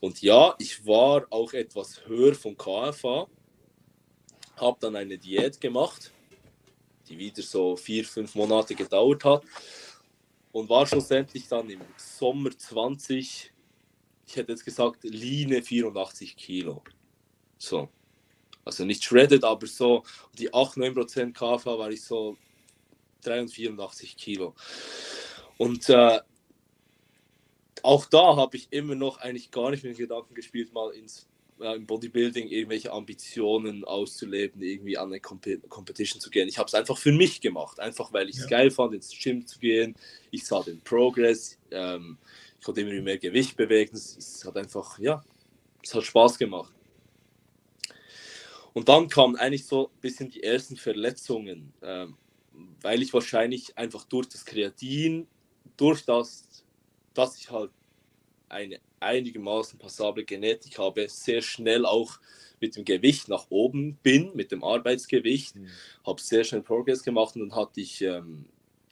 Und ja, ich war auch etwas höher von KFA, habe dann eine Diät gemacht, die wieder so vier, fünf Monate gedauert hat und war schlussendlich dann im Sommer 20, ich hätte jetzt gesagt, Line 84 Kilo. So. Also nicht shredded, aber so die 8-9% KFA war ich so 83, 84 Kilo. Und äh, auch da habe ich immer noch eigentlich gar nicht mit dem Gedanken gespielt, mal ins äh, im Bodybuilding irgendwelche Ambitionen auszuleben, irgendwie an eine Comp Competition zu gehen. Ich habe es einfach für mich gemacht, einfach weil ich es ja. geil fand, ins Gym zu gehen. Ich sah den Progress, ähm, ich konnte immer mehr Gewicht bewegen. Es, es hat einfach, ja, es hat Spaß gemacht. Und dann kamen eigentlich so ein bisschen die ersten Verletzungen, ähm, weil ich wahrscheinlich einfach durch das Kreatin, durch das, dass ich halt eine einigermaßen passable Genetik habe, sehr schnell auch mit dem Gewicht nach oben bin, mit dem Arbeitsgewicht, mhm. habe sehr schnell Progress gemacht und dann hatte ich ähm,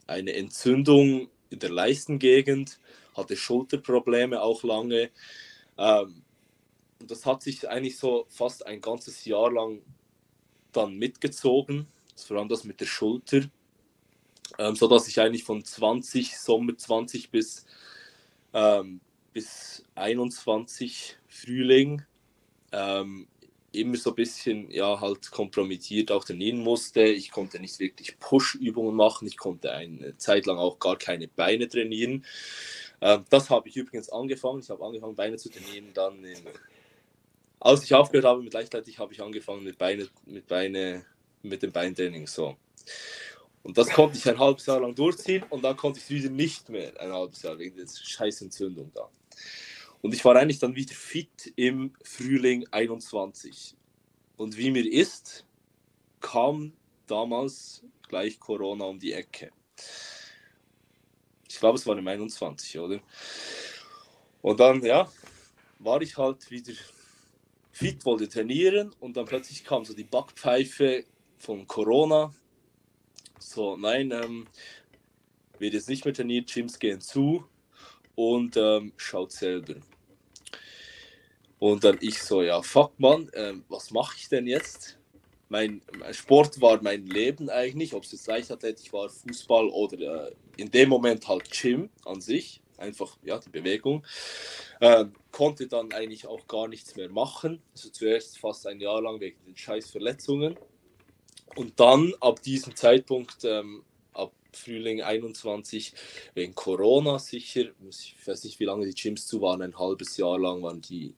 eine Entzündung in der Leistengegend, hatte Schulterprobleme auch lange. Ähm, und das hat sich eigentlich so fast ein ganzes Jahr lang dann mitgezogen, vor allem das mit der Schulter, ähm, so dass ich eigentlich von 20, Sommer 20 bis, ähm, bis 21 Frühling ähm, immer so ein bisschen ja halt kompromittiert auch trainieren musste. Ich konnte nicht wirklich Push-Übungen machen. Ich konnte eine Zeit lang auch gar keine Beine trainieren. Ähm, das habe ich übrigens angefangen. Ich habe angefangen Beine zu trainieren. Dann, in, als ich aufgehört habe mit Leichtathletik, habe ich angefangen mit Beine, mit Beine, mit dem Beintraining so. Und das konnte ich ein halbes Jahr lang durchziehen und dann konnte ich es wieder nicht mehr ein halbes Jahr wegen der scheiß Entzündung da. Und ich war eigentlich dann wieder fit im Frühling 21. Und wie mir ist, kam damals gleich Corona um die Ecke. Ich glaube, es war im 21, oder? Und dann, ja, war ich halt wieder fit, wollte trainieren und dann plötzlich kam so die Backpfeife von Corona. So, nein, ähm, wird jetzt nicht mehr trainiert, Gyms gehen zu und ähm, schaut selber. Und dann ich so, ja, fuck man, ähm, was mache ich denn jetzt? Mein, mein, Sport war mein Leben eigentlich, ob es jetzt Leichtathletik war, Fußball oder äh, in dem Moment halt Gym an sich, einfach ja die Bewegung. Äh, konnte dann eigentlich auch gar nichts mehr machen. Also zuerst fast ein Jahr lang wegen den scheiß Verletzungen. Und dann ab diesem Zeitpunkt, ähm, Frühling 21, wegen Corona sicher, ich weiß nicht, wie lange die Gyms zu waren, ein halbes Jahr lang waren die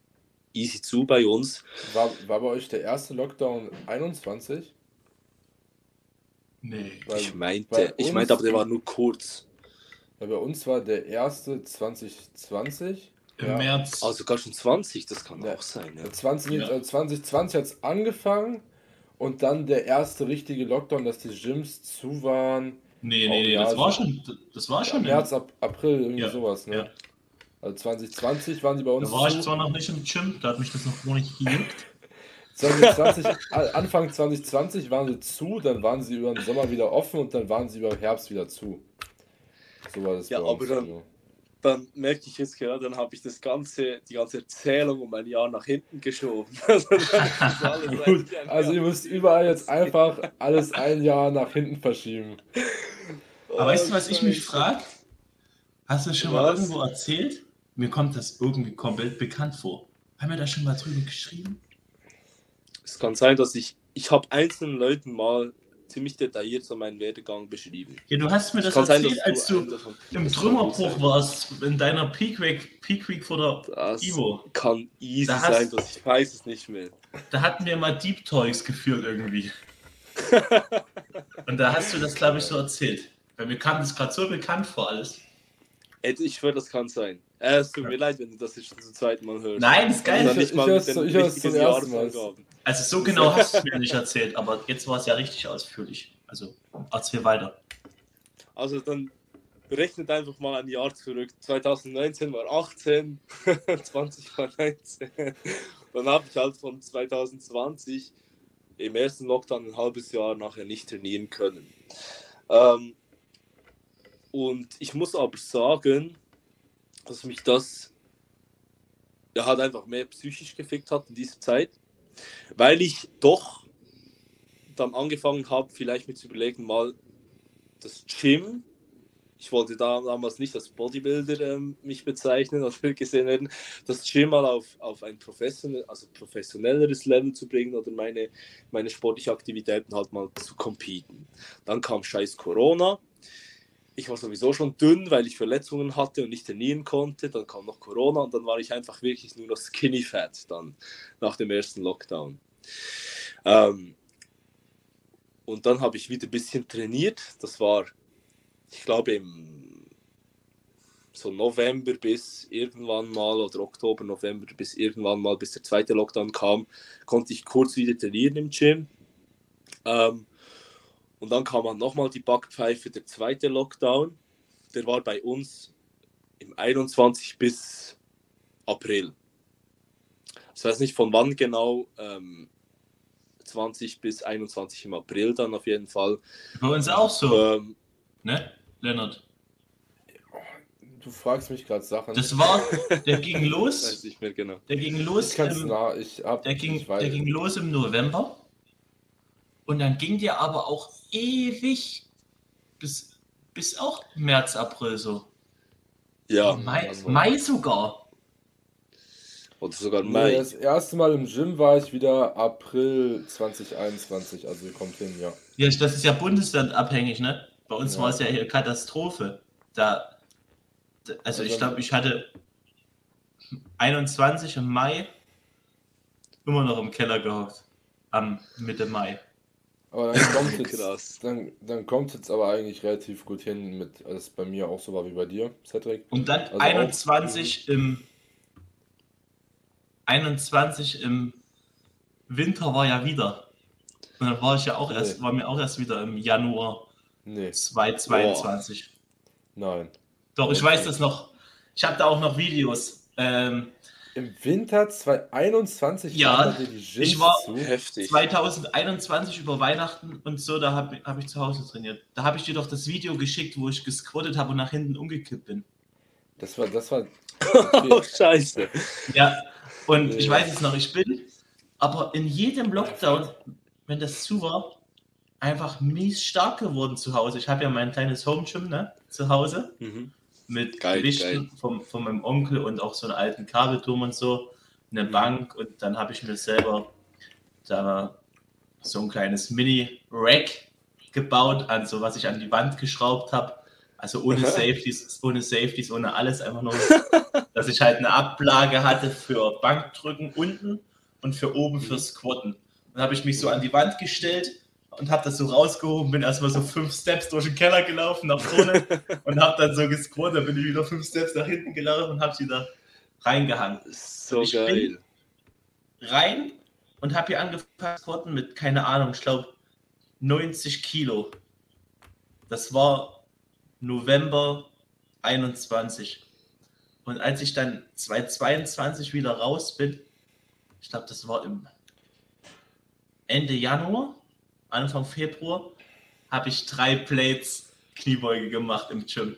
easy zu bei uns. War, war bei euch der erste Lockdown 21? Nee. Weil ich meinte, ich meinte, aber der war nur kurz. Weil bei uns war der erste 2020. Im ja. März. Also gar schon 20, das kann ja. auch sein. Ja. 20, ja. 2020 hat es angefangen und dann der erste richtige Lockdown, dass die Gyms zu waren. Nee, nee, nee, das war schon, das war schon. März, April, irgendwie sowas, ne? Ja. Also 2020 waren sie bei uns. Da war ich zwar noch nicht im Gym, da hat mich das noch gar nicht gejuckt. 2020, Anfang 2020 waren sie zu, dann waren sie über den Sommer wieder offen und dann waren sie über Herbst wieder zu. So war das ja, bei uns. Aber dann, dann merke ich jetzt gerade, dann habe ich das ganze, die ganze Erzählung um ein Jahr nach hinten geschoben. Also, Gut, also ihr müsst überall jetzt einfach alles ein Jahr nach hinten verschieben. Aber weißt du, was ich mich frage? Hast du schon was? mal irgendwo erzählt? Mir kommt das irgendwie komplett bekannt vor. Haben wir da schon mal drüber geschrieben? Es kann sein, dass ich, ich habe einzelnen Leuten mal ziemlich detailliert so meinen Werdegang beschrieben. Ja, du hast mir das erzählt, sein, als du, du im Trümmerbruch warst, in deiner Peak Week, Peak Week vor der das Ivo. Kann easy da sein, dass ich weiß es nicht mehr. Da hatten wir mal Deep Toys geführt irgendwie. Und da hast du das, glaube ich, so erzählt. Weil mir kam das gerade so bekannt vor alles. Ich schwöre, das kann sein. Äh, es tut mir leid, wenn du das jetzt zum zweiten Mal hörst. Nein, das ist geil. Also ich, ich, ich hör's zum ersten Mal. Also so genau hast du es mir nicht erzählt, aber jetzt war es ja richtig ausführlich. Also erzähl weiter. Also dann rechnet einfach mal ein Jahr zurück. 2019 war 18, 20 war 19. Dann habe ich halt von 2020 im ersten Lockdown ein halbes Jahr nachher nicht trainieren können. Ähm, und ich muss aber sagen, dass mich das ja, halt einfach mehr psychisch gefickt hat in dieser Zeit, weil ich doch dann angefangen habe, vielleicht mit zu überlegen, mal das Gym. Ich wollte da damals nicht als Bodybuilder ähm, mich bezeichnen oder gesehen werden, das Gym mal auf, auf ein professionell, also professionelleres Level zu bringen oder meine, meine sportlichen Aktivitäten halt mal zu competen. Dann kam scheiß Corona. Ich war sowieso schon dünn, weil ich Verletzungen hatte und nicht trainieren konnte. Dann kam noch Corona und dann war ich einfach wirklich nur noch skinny fat dann nach dem ersten Lockdown. Ähm, und dann habe ich wieder ein bisschen trainiert. Das war, ich glaube, im so November bis irgendwann mal oder Oktober, November bis irgendwann mal, bis der zweite Lockdown kam, konnte ich kurz wieder trainieren im Gym. Ähm, und dann kam man nochmal die Backpfeife, der zweite Lockdown. Der war bei uns im 21 bis April. Ich weiß nicht von wann genau, ähm, 20 bis 21 im April dann auf jeden Fall. Bei uns auch so, Ähm, ne, Lennart? Du fragst mich gerade Sachen. Das war, der ging weiß los, nicht mehr genau. der ging los, ich im, nah, ich hab, der, ging, ich weiß, der ging los im November und dann ging der aber auch ewig bis, bis auch März, April so. Ja, Mai, also- Mai sogar. oder sogar Nee, Mai. das erste Mal im Gym war ich wieder April 2021, also kommt hin, ja. Ja, das ist ja bundeslandabhängig, ne? Bei uns Ja. war es ja hier Katastrophe. Da, da also ich Also- glaube, ich hatte 21 im Mai immer noch im Keller gehockt. Am Mitte Mai. Aber dann kommt jetzt, Krass. dann, dann kommt jetzt aber eigentlich relativ gut hin mit, als es bei mir auch so war wie bei dir, Cedric. Und dann Also auch- 21 im 21 im Winter war ja wieder. Und dann war ich ja auch erst, Nee. war mir auch erst wieder im Januar Nee, 2022. nein. Doch, ich Okay. weiß das noch. Ich habe da auch noch Videos. Ähm, Im Winter 2021 Ja, die Gyms ich war- zu. Heftig. 2021 über Weihnachten und so, da habe hab ich zu Hause trainiert. Da habe ich dir doch das Video geschickt, wo ich gesquattet habe und nach hinten umgekippt bin. Das war, das war, oh, scheiße. Ja, und Nee. ich weiß es noch, ich bin aber in jedem Lockdown, wenn das zu war, einfach mies stark geworden zu Hause. Ich habe ja mein kleines Home Gym ne, zu Hause Mhm. Mit Geil, Gewichten Vom, von meinem Onkel und auch so einen alten Kabelturm und so, eine Bank. Und dann habe ich mir selber da so ein kleines Mini-Rack gebaut, an so was ich an die Wand geschraubt habe. Also ohne Safeties, ohne Safeties, ohne alles, einfach nur, dass ich halt eine Ablage hatte für Bankdrücken unten und für oben für Squatten. Dann habe ich mich so an die Wand gestellt und habe das so rausgehoben, bin erstmal so fünf Steps durch den Keller gelaufen nach vorne und habe dann so gesquattet, dann bin ich wieder fünf Steps nach hinten gelaufen und habe wieder reingehangen. So Ich geil. Rein und habe hier angefangen zu mit, keine Ahnung, ich glaube 90 Kilo. Das war November 21. Und als ich dann 2022 wieder raus bin, ich glaube, das war im Ende Januar, Anfang Februar, habe ich drei Plates Kniebeuge gemacht im Gym.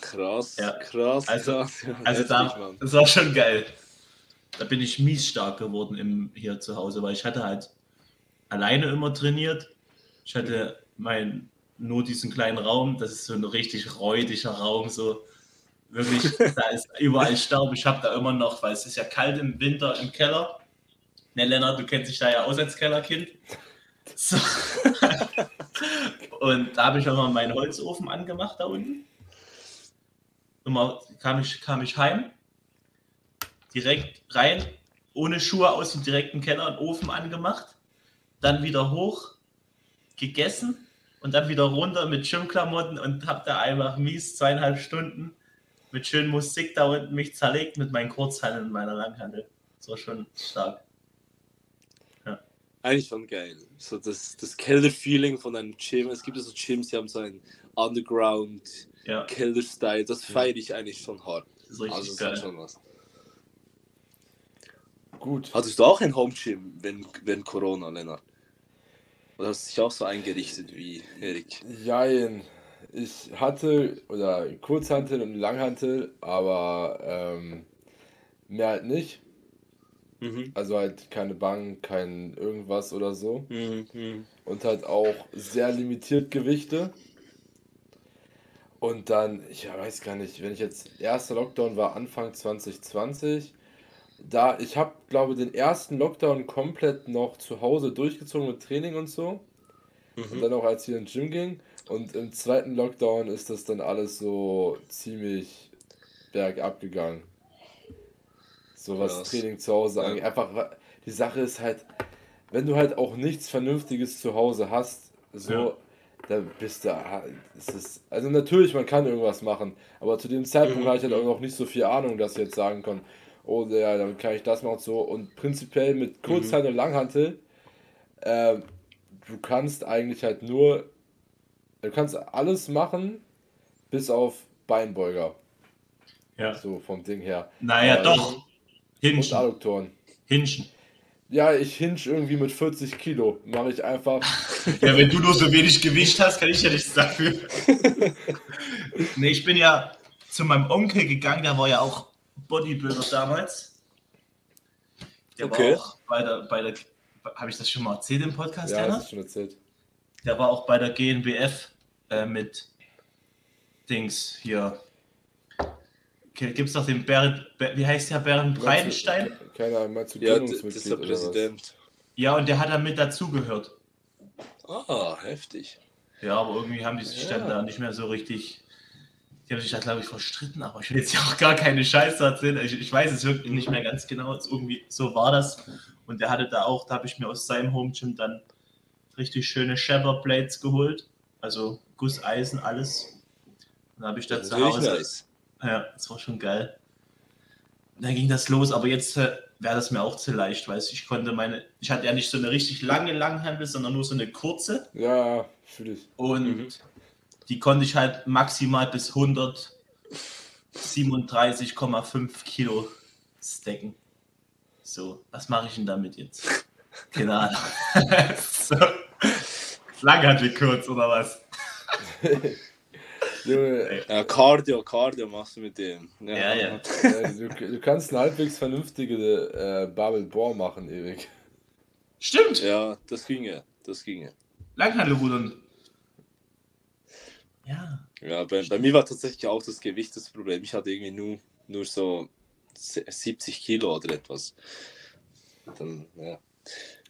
Krass, Ja. krass, Also- krass. Also da, das war schon geil. Da bin ich mies stark geworden im, hier zu Hause, weil ich hatte halt alleine immer trainiert. Ich hatte mein, nur diesen kleinen Raum, das ist so ein richtig räudiger Raum, so wirklich, da ist überall Staub. Ich habe da immer noch, weil es ist ja kalt im Winter im Keller. Ne, Lennart, du kennst dich da ja aus als Kellerkind. So. Und da habe ich auch mal meinen Holzofen angemacht da unten. Immer kam ich, kam ich heim, direkt rein, ohne Schuhe aus dem direkten Keller und Ofen angemacht, dann wieder hoch, gegessen und dann wieder runter mit Gymklamotten und habe da einfach mies zweieinhalb Stunden mit schön Musik da unten mich zerlegt mit meinen Kurzhandeln und meiner Langhandel. Das war schon stark. Eigentlich schon geil. So das, das Keller-Feeling von einem Gym. Es gibt ja so Gyms, die haben so einen Underground Ja, Keller-Style. Das feiere ich eigentlich schon hart. das ist richtig Also das geil. hat schon was. Gut. Hattest du auch ein Home-Gym während, während Corona, Lennart? Oder hast du dich auch so eingerichtet wie Erik? Jein. Ich hatte, oder Kurzhantel und Langhantel, aber ähm, mehr halt nicht. Mhm. Also halt keine Bank, kein irgendwas oder so. Mhm. mhm. Und halt auch sehr limitiert Gewichte. Und dann, ich weiß gar nicht, wenn ich jetzt, erster Lockdown war Anfang 2020. Da, ich habe, glaube den ersten Lockdown komplett noch zu Hause durchgezogen mit Training und so. Und Mhm. dann auch als wir ins Gym ging. Und im zweiten Lockdown ist das dann alles so ziemlich bergab gegangen. So was Krass. Training zu Hause Ja. angeht. Einfach, wa- die Sache ist halt, wenn du halt auch nichts Vernünftiges zu Hause hast, so, Ja. dann bist du, es ist, also natürlich, man kann irgendwas machen, aber zu dem Zeitpunkt Mhm. hatte ich halt auch noch nicht so viel Ahnung, dass ich jetzt sagen kann, oh ja, dann kann ich das machen und so. Und prinzipiell mit Kurzhantel und Langhantel, ähm, du kannst eigentlich halt nur, du kannst alles machen, bis auf Beinbeuger, Ja. so vom Ding her. Naja, Äh, doch. Und Hinschen. Adduktoren. Hinschen. Ja, ich hinge irgendwie mit 40 Kilo. Mache ich einfach. Ja, wenn du nur so wenig Gewicht hast, kann ich ja nichts dafür. nee, ich bin ja zu meinem Onkel gegangen, der war ja auch Bodybuilder damals. Der Okay. war auch bei der, bei der habe ich das schon mal erzählt im Podcast, Ja, das schon erzählt. Der war auch bei der GNBF äh, mit Dings hier. Gibt es doch den Bernd, Ber- wie heißt der Bernd Breitenstein? Keine Ahnung, meinst du Ja, das ist der? Präsident. Ja, und der hat dann mit dazugehört. Ah, heftig. Ja, aber irgendwie haben die sich Ja. dann da nicht mehr so richtig. Die haben sich da, glaube ich, verstritten, aber ich will jetzt ja auch gar keine Scheiße erzählen. Ich, ich weiß es wirklich nicht mehr ganz genau. Es Irgendwie so war das. Und der hatte da auch, da habe ich mir aus seinem Home Gym dann richtig schöne Shepherd Blades geholt. Also Gusseisen, alles. Und da habe ich da zu Hause. nice. Ja, das war schon geil. Dann ging das los, aber jetzt äh, wäre das mir auch zu leicht, du, ich konnte meine, ich hatte ja nicht so eine richtig lange Langhandel, sondern nur so eine kurze Ja, ja, fühl ich. und Mhm. die konnte ich halt maximal bis 137,5 Kilo stacken. So, was mache ich denn damit jetzt? Keine Ahnung. so. Langhandel kurz oder was? Junge, Ja, Cardio, Cardio machst du mit dem. Ja, ja. äh, du, du kannst eine halbwegs vernünftige äh, Barbel Bohr machen, ewig. Stimmt, Ja, das ginge. Das ginge. Langhandelrudern. Ja. Ja, bei, bei mir war tatsächlich auch das Gewicht das Problem. Ich hatte irgendwie nur, nur so se- 70 Kilo oder etwas. Dann, ja.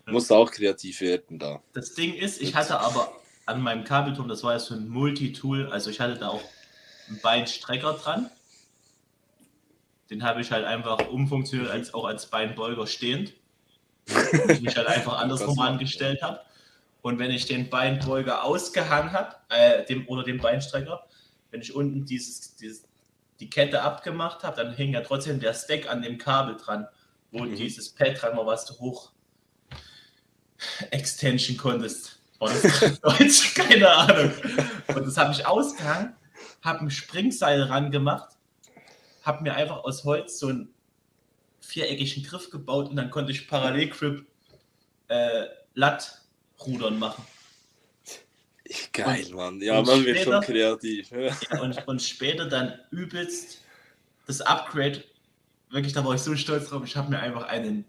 Musste auch kreativ werden da. Das Ding ist, ich hatte aber an meinem Kabelturm, das war ja so ein Multitool, also ich hatte da auch einen Beinstrecker dran. Den habe ich halt einfach umfunktioniert, als, auch als Beinbeuger stehend. Ich mich halt einfach andersrum angestellt habe. Und wenn ich den Beinbeuger ausgehangen habe, äh, dem, oder den Beinstrecker, wenn ich unten dieses, dieses, die Kette abgemacht habe, dann hing ja trotzdem der Stack an dem Kabel dran, wo Mhm. dieses Pad dran war, was du hoch Extension konntest. Das Deutsch? Keine Ahnung. Und das habe ich ausgehangen, habe ein Springseil ran gemacht, habe mir einfach aus Holz so einen viereckigen Griff gebaut und dann konnte ich Parallelgrip äh, Lattrudern machen. Geil, Mann. Ja, und man wird später- schon kreativ. Und, und später dann übelst das Upgrade, wirklich, da war ich so stolz drauf, ich habe mir einfach einen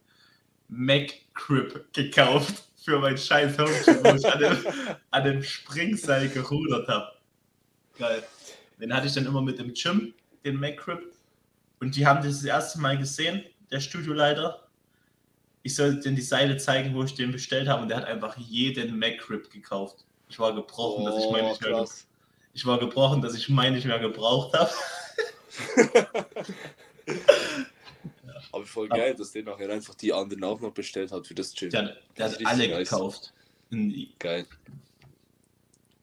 Mac Grip gekauft für mein scheiß Homegym, wo ich an dem, an dem Springseil gerudert habe. Geil. Den hatte ich dann immer mit dem Gym, den Mac Grip. Und die haben das, das erste Mal gesehen, der Studioleiter. Ich sollte denen die Seite zeigen, wo ich den bestellt habe. Und der hat einfach jeden Mac Grip gekauft. Ich war gebrochen, dass ich meinen nicht mehr, Oh, krass. ich war gebrochen, dass ich meinen nicht mehr gebraucht habe. Aber voll geil, dass der nachher einfach die anderen auch noch bestellt hat für das Gym. Der, hat- der Das hat alle nice. gekauft. Nee, Geil.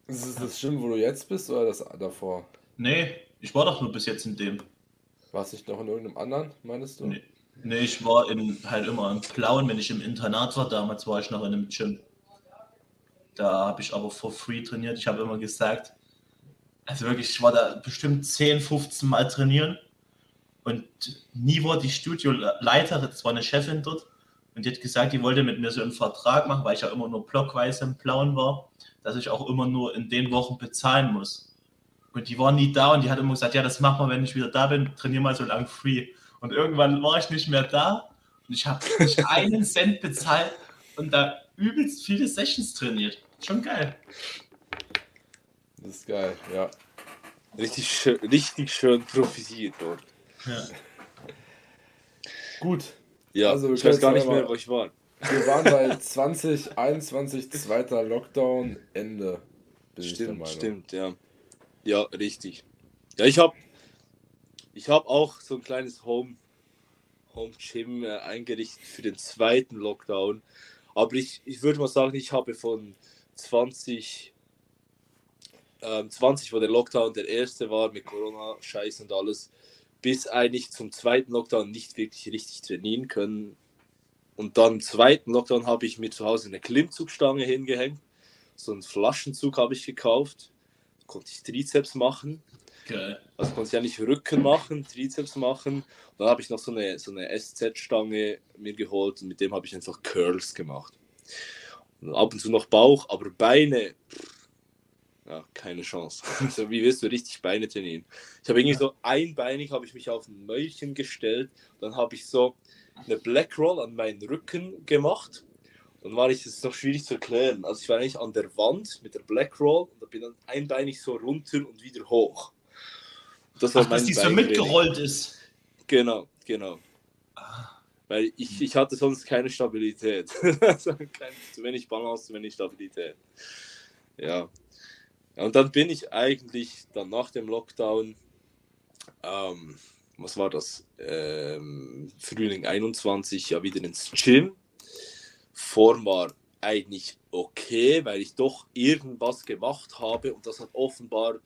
Ist es das Gym, wo du jetzt bist oder das davor? ich war doch nur bis jetzt in dem. Warst du nicht noch in irgendeinem anderen, meinst du? Nee. Nee, ich war in, halt immer im Blauen, wenn ich im Internat war. Damals war ich noch in einem Gym. Da habe ich aber for free trainiert. Ich habe immer gesagt, also wirklich, ich war da bestimmt 10, 15 Mal trainieren und nie wurde die Studioleiterin, das war eine Chefin dort, und die hat gesagt, die wollte mit mir so einen Vertrag machen, weil ich ja immer nur blockweise im Blauen war, dass ich auch immer nur in den Wochen bezahlen muss. Und die war nie da und die hat immer gesagt, ja, das machen wir, wenn ich wieder da bin, trainiere mal so lange free. Und irgendwann war ich nicht mehr da und ich habe nicht einen Cent bezahlt und da übelst viele Sessions trainiert. Schon geil. Das ist geil, ja. Richtig schön, richtig schön profitiert dort. Ja. Gut. Ja, Also, ich weiß gar nicht mehr, wo ich war. Wir waren bei 2021, zweiter Lockdown, Ende. Stimmt, stimmt, ja. Ja, richtig. Ja, ich habe ich hab auch so ein kleines Home, Home Gym äh, eingerichtet für den zweiten Lockdown. Aber ich, ich würde mal sagen, ich habe von 20, ähm, 20, wo der Lockdown der erste war mit Corona, Scheiß und alles, bis eigentlich zum zweiten Lockdown nicht wirklich richtig trainieren können. Und dann im zweiten Lockdown habe ich mir zu Hause eine Klimmzugstange hingehängt. So einen Flaschenzug habe ich gekauft. Konnte ich Trizeps machen. Geil. Also konnte ich eigentlich Rücken machen, Trizeps machen. Und dann habe ich noch so eine, so eine SZ-Stange mir geholt und mit dem habe ich einfach Curls gemacht. Und ab und zu noch Bauch, aber Beine, pff, ja, keine Chance. Also wie willst du richtig Beine trainieren? Ich habe irgendwie so einbeinig, habe ich mich auf ein Mäulchen gestellt, dann habe ich so eine Black Roll an meinen Rücken gemacht. Dann war ich, das ist noch schwierig zu erklären. Also ich war eigentlich an der Wand mit der Black Roll und da bin dann einbeinig so runter und wieder hoch. Das Ach, dass die so mitgerollt ist. Genau, genau. Ah, Weil ich, ich hatte sonst keine Stabilität. Also kein, zu wenig Balance, zu wenig Stabilität. Ja. Und dann bin ich eigentlich dann nach dem Lockdown, ähm, was war das? Ähm, Frühling 21, ja wieder ins Gym. Form war eigentlich okay, weil ich doch irgendwas gemacht habe und das hat offenbar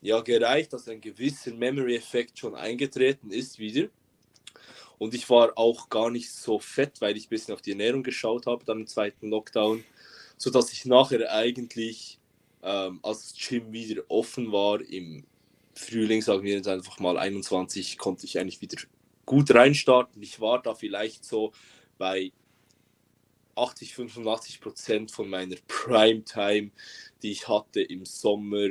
ja gereicht, dass ein gewisser Memory-Effekt schon eingetreten ist wieder. Und ich war auch gar nicht so fett, weil ich ein bisschen auf die Ernährung geschaut habe, dann im zweiten Lockdown, sodass ich nachher eigentlich, ähm, als das Gym wieder offen war, im Frühling, sagen wir jetzt einfach mal 21, konnte ich eigentlich wieder gut reinstarten. Ich war da vielleicht so bei 80, 85 Prozent von meiner Primetime, die ich hatte im Sommer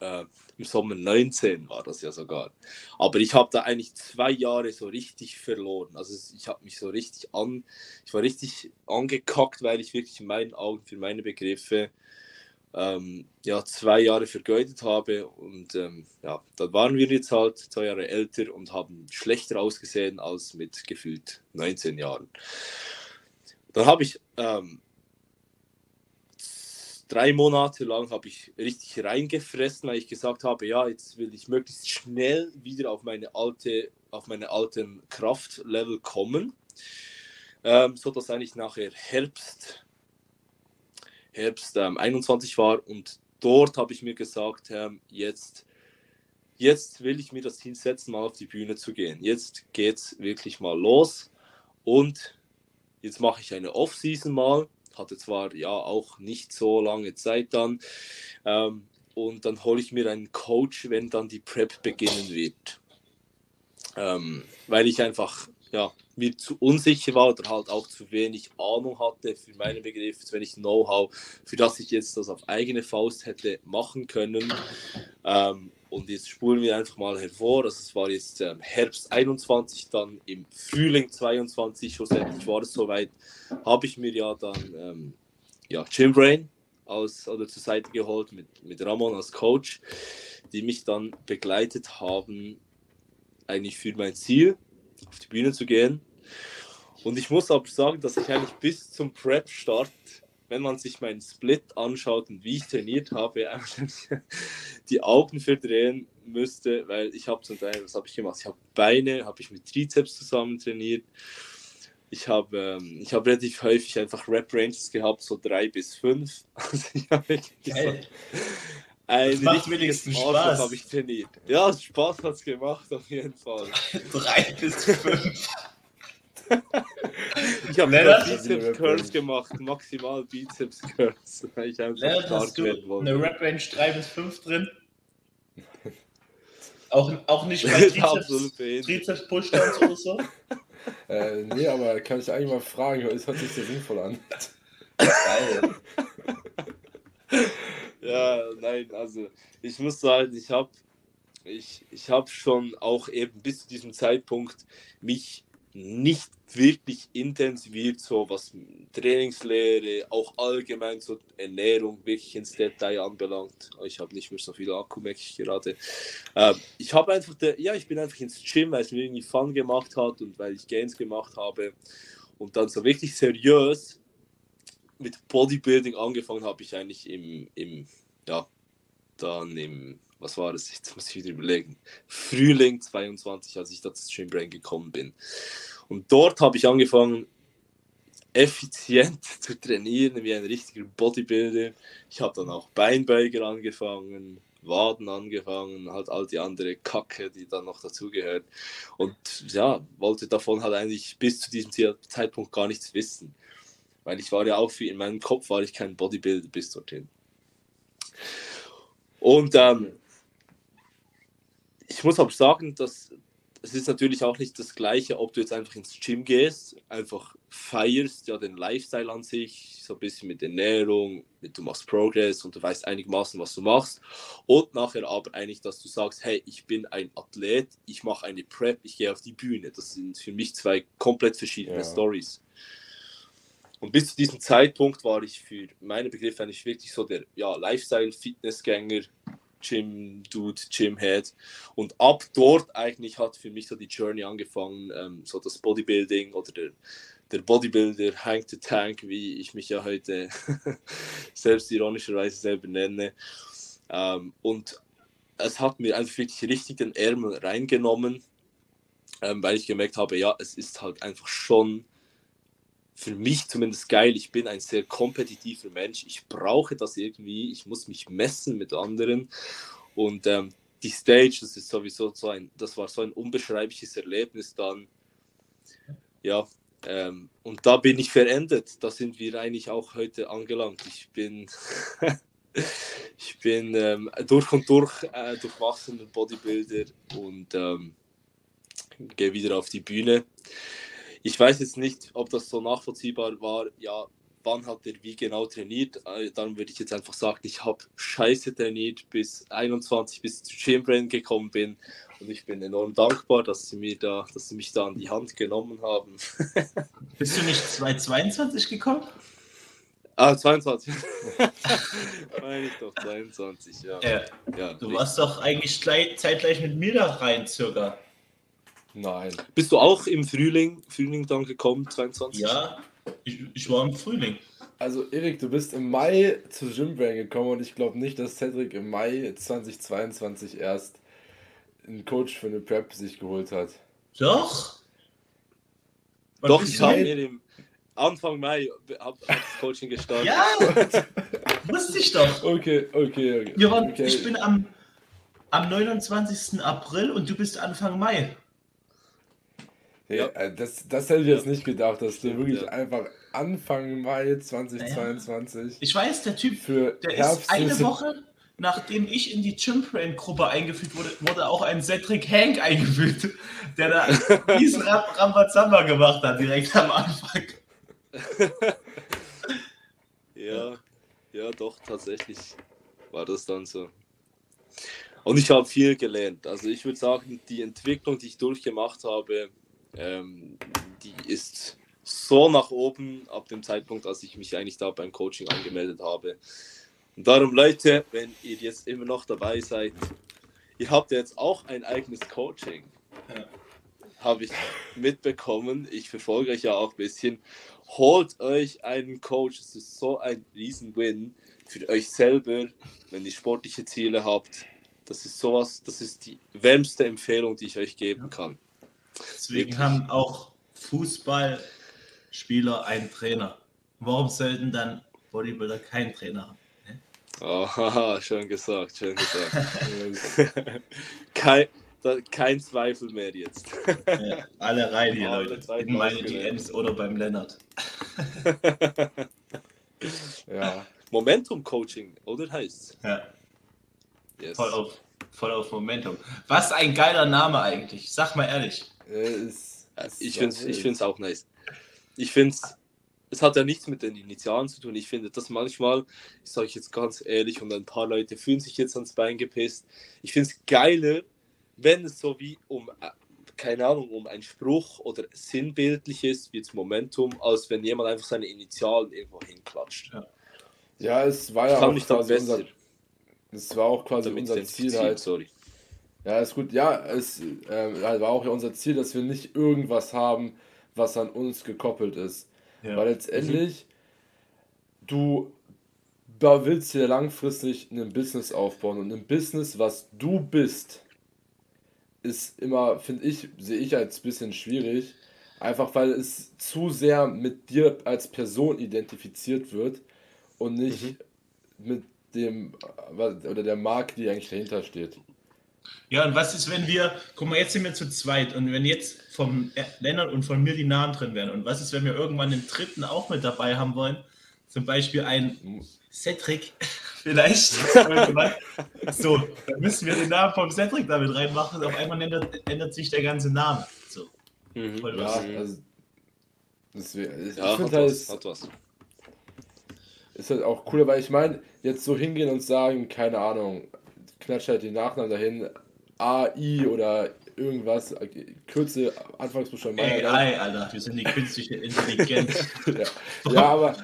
äh, im Sommer 19 war das ja sogar. Aber ich habe da eigentlich zwei Jahre so richtig verloren. Also ich habe mich so richtig an, ich war richtig angekackt, weil ich wirklich in meinen Augen für meine Begriffe ähm, ja zwei Jahre vergeudet habe. Und ähm, ja, dann waren wir jetzt halt zwei Jahre älter und haben schlechter ausgesehen als mit gefühlt 19 Jahren. Dann habe ich ähm, drei Monate lang habe ich richtig reingefressen, weil ich gesagt habe, ja, jetzt will ich möglichst schnell wieder auf meine alte, auf meine alten Kraftlevel kommen, ähm, so dass eigentlich nachher Herbst, Herbst ähm, 21 war und dort habe ich mir gesagt, ähm, jetzt, jetzt will ich mir das Ziel setzen, mal auf die Bühne zu gehen. Jetzt geht's wirklich mal los und jetzt mache ich eine Off-Season mal hatte zwar ja auch nicht so lange Zeit dann. Ähm, und dann hole ich mir einen Coach, wenn dann die Prep beginnen wird. Ähm, weil ich einfach ja, mir zu unsicher war oder halt auch zu wenig Ahnung hatte für meine Begriffe, zu wenig Know-how, für das ich jetzt das auf eigene Faust hätte machen können. Ähm, und jetzt spulen wir einfach mal hervor. Also es war jetzt ähm, Herbst 21, dann im Frühling 22, schlussendlich war es soweit, habe ich mir ja dann ähm, ja, Jim Brain aus, oder zur Seite geholt mit, mit Ramon als Coach, die mich dann begleitet haben, eigentlich für mein Ziel, auf die Bühne zu gehen. Und ich muss aber sagen, dass ich eigentlich bis zum Prep-Start, wenn man sich meinen Split anschaut und wie ich trainiert habe, die Augen verdrehen müsste, weil ich habe zum Teil, was habe ich gemacht? Ich habe Beine, habe ich mit Trizeps zusammen trainiert. Ich habe ähm, ich habe relativ häufig einfach Rap Ranges gehabt, so drei bis fünf. Also ich habe. Ein Das macht wenigstens Spaß. habe ich trainiert. Ja, Spaß hat's gemacht, auf jeden Fall. Drei bis fünf. Ich habe Lennart? Bizeps Curls gemacht, maximal Bizeps Curls, ich Lennart, hast du wollte. eine Rap-Range 3 bis 5 drin? Auch, auch nicht bei Trizeps. Trizeps Pushdowns oder so? Äh, nee, aber kann ich eigentlich mal fragen, es hört sich sehr sinnvoll an. Geil. Ja, nein, also ich muss sagen, ich habe ich, ich hab schon auch eben bis zu diesem Zeitpunkt mich nicht wirklich intensiviert, so was Trainingslehre, auch allgemein so Ernährung wirklich ins Detail anbelangt. Ich habe nicht mehr so viel Akku, merke ich gerade. Ähm, ich habe einfach, der, ja, ich bin einfach ins Gym, weil es mir irgendwie Fun gemacht hat und weil ich Gains gemacht habe. Und dann so wirklich seriös mit Bodybuilding angefangen habe ich eigentlich im, im, ja, dann im, was war das, jetzt muss ich wieder überlegen, Frühling 22, als ich da zu Gymbrain gekommen bin. Und dort habe ich angefangen, effizient zu trainieren, wie ein richtiger Bodybuilder. Ich habe dann auch Beinbeuger angefangen, Waden angefangen, halt all die andere Kacke, die dann noch dazugehört. Und ja, wollte davon halt eigentlich bis zu diesem Zeitpunkt gar nichts wissen. Weil ich war ja auch, wie in meinem Kopf war ich kein Bodybuilder bis dorthin. Und ähm, ich muss aber sagen, dass es ist natürlich auch nicht das Gleiche, ob du jetzt einfach ins Gym gehst, einfach feierst, ja, den Lifestyle an sich, so ein bisschen mit Ernährung, mit du machst Progress und du weißt einigermaßen, was du machst. Und nachher aber eigentlich, dass du sagst, hey, ich bin ein Athlet, ich mache eine Prep, ich gehe auf die Bühne. Das sind für mich zwei komplett verschiedene Ja. Stories. Und bis zu diesem Zeitpunkt war ich für meine Begriffe eigentlich wirklich so der ja, Lifestyle-Fitnessgänger, Gym-Dude, Gym-Head. Und ab dort eigentlich hat für mich so die Journey angefangen, ähm, so das Bodybuilding oder der, der Bodybuilder, Hank the Tank, wie ich mich ja heute selbst ironischerweise selber nenne. Ähm, und es hat mir einfach wirklich richtig den Ärmel reingenommen, ähm, weil ich gemerkt habe, ja, es ist halt einfach schon für mich zumindest geil. Ich bin ein sehr kompetitiver Mensch. Ich brauche das irgendwie. Ich muss mich messen mit anderen. Und ähm, die Stage, das ist sowieso so ein, das war so ein unbeschreibliches Erlebnis dann. Ja, ähm, und da bin ich verendet. Da sind wir eigentlich auch heute angelangt. Ich bin, ich bin ähm, durch und durch äh, durchwachsener Bodybuilder und ähm, gehe wieder auf die Bühne. Ich weiß jetzt nicht, ob das so nachvollziehbar war. Ja, wann hat er wie genau trainiert? Äh, Dann würde ich jetzt einfach sagen, ich habe scheiße trainiert bis 21, bis zu Gymbrain gekommen bin. Und ich bin enorm dankbar, dass sie, mir da, dass sie mich da an die Hand genommen haben. Bist du nicht 2022 gekommen? Ah, 22. Meine ich doch, 22, ja. Ja. ja Du warst doch eigentlich gleich, zeitgleich mit mir da rein, circa. Nein. Bist du auch im Frühling, Frühling dann gekommen, 22? Ja, ich, ich war im Frühling. Also Erik, du bist im Mai zu Gymbrain gekommen und ich glaube nicht, dass Cedric im Mai 2022 erst einen Coach für eine Prep sich geholt hat. Doch. Wann Doch, ich habe mir im Anfang Mai hab, hab das Coaching gestartet. Ja, wusste ich doch. Okay, okay, okay. Wir waren, okay. Ich bin am, am 29. April und du bist Anfang Mai. Nee, Ja. äh, das, das hätte ich jetzt nicht gedacht, dass du wirklich ja. einfach Anfang Mai 2022 Ich weiß, der Typ, für der Herbst ist eine Woche, nachdem ich in die Gymbrain-Gruppe eingeführt wurde, wurde auch ein Cedric Hank eingeführt, der da diesen Ram Rambazamba gemacht hat, direkt am Anfang. Ja, ja, doch, tatsächlich war das dann so. Und ich habe viel gelernt. Also ich würde sagen, die Entwicklung, die ich durchgemacht habe, ähm, die ist so nach oben ab dem Zeitpunkt, als ich mich eigentlich da beim Coaching angemeldet habe. Und darum, Leute, wenn ihr jetzt immer noch dabei seid, ihr habt jetzt auch ein eigenes Coaching. Ja. Habe ich mitbekommen. Ich verfolge euch ja auch ein bisschen. Holt euch einen Coach. Es ist so ein Riesen-Win für euch selber, wenn ihr sportliche Ziele habt. Das ist sowas, das ist die wärmste Empfehlung, die ich euch geben kann. Deswegen haben auch Fußballspieler einen Trainer. Warum sollten dann Bodybuilder keinen Trainer haben? Oh, haha, schön gesagt, schön gesagt. kein, da, kein Zweifel mehr jetzt. Ja, alle rein hier, Alle Leute. In meine. DMs oder beim Lennart. Ja. Momentum-Coaching, oder heißt Ja, yes. voll auf, voll auf Momentum. Was ein geiler Name eigentlich. Sag mal ehrlich. Ist, Ja, ist Ich finde es ich find's auch nice. Ich finde es, es hat ja nichts mit den Initialen zu tun. Ich finde das manchmal, ich sage jetzt ganz ehrlich, und ein paar Leute fühlen sich jetzt ans Bein gepisst. Ich finde es geiler, wenn es so wie um, äh, keine Ahnung, um ein Spruch oder sinnbildliches wie jetzt Momentum, als wenn jemand einfach seine Initialen irgendwo hinklatscht. Ja, es war ja Ich kann auch dann quasi unser, es war auch quasi damit unser Ziel halt. sorry. Ja, ist gut. Ja, es äh, war auch ja unser Ziel, dass wir nicht irgendwas haben, was an uns gekoppelt ist. Ja. Weil letztendlich, du da willst dir langfristig ein Business aufbauen und ein Business, was du bist, ist immer, finde ich, sehe ich als bisschen schwierig. Einfach weil es zu sehr mit dir als Person identifiziert wird und nicht mit dem äh, oder der Marke, die eigentlich dahinter steht. Ja, und was ist, wenn wir, guck mal, jetzt sind wir zu zweit und wenn jetzt vom Lennart und von mir die Namen drin wären und was ist, wenn wir irgendwann den dritten auch mit dabei haben wollen? Zum Beispiel ein Cedric vielleicht. so, dann müssen wir den Namen vom Cedric damit reinmachen auf einmal ändert, ändert sich der ganze Name. So, Mhm. voll Ja, also. Deswegen, ich Ja, finde halt, was, hat was. ist halt auch cooler, weil ich meine, jetzt so hingehen und sagen, keine Ahnung, klatsch halt die Nachnamen dahin, AI oder irgendwas, Kürze, Anfangsbuchstaben. AI, Alter, wir sind die künstliche Intelligenz. ja. ja, aber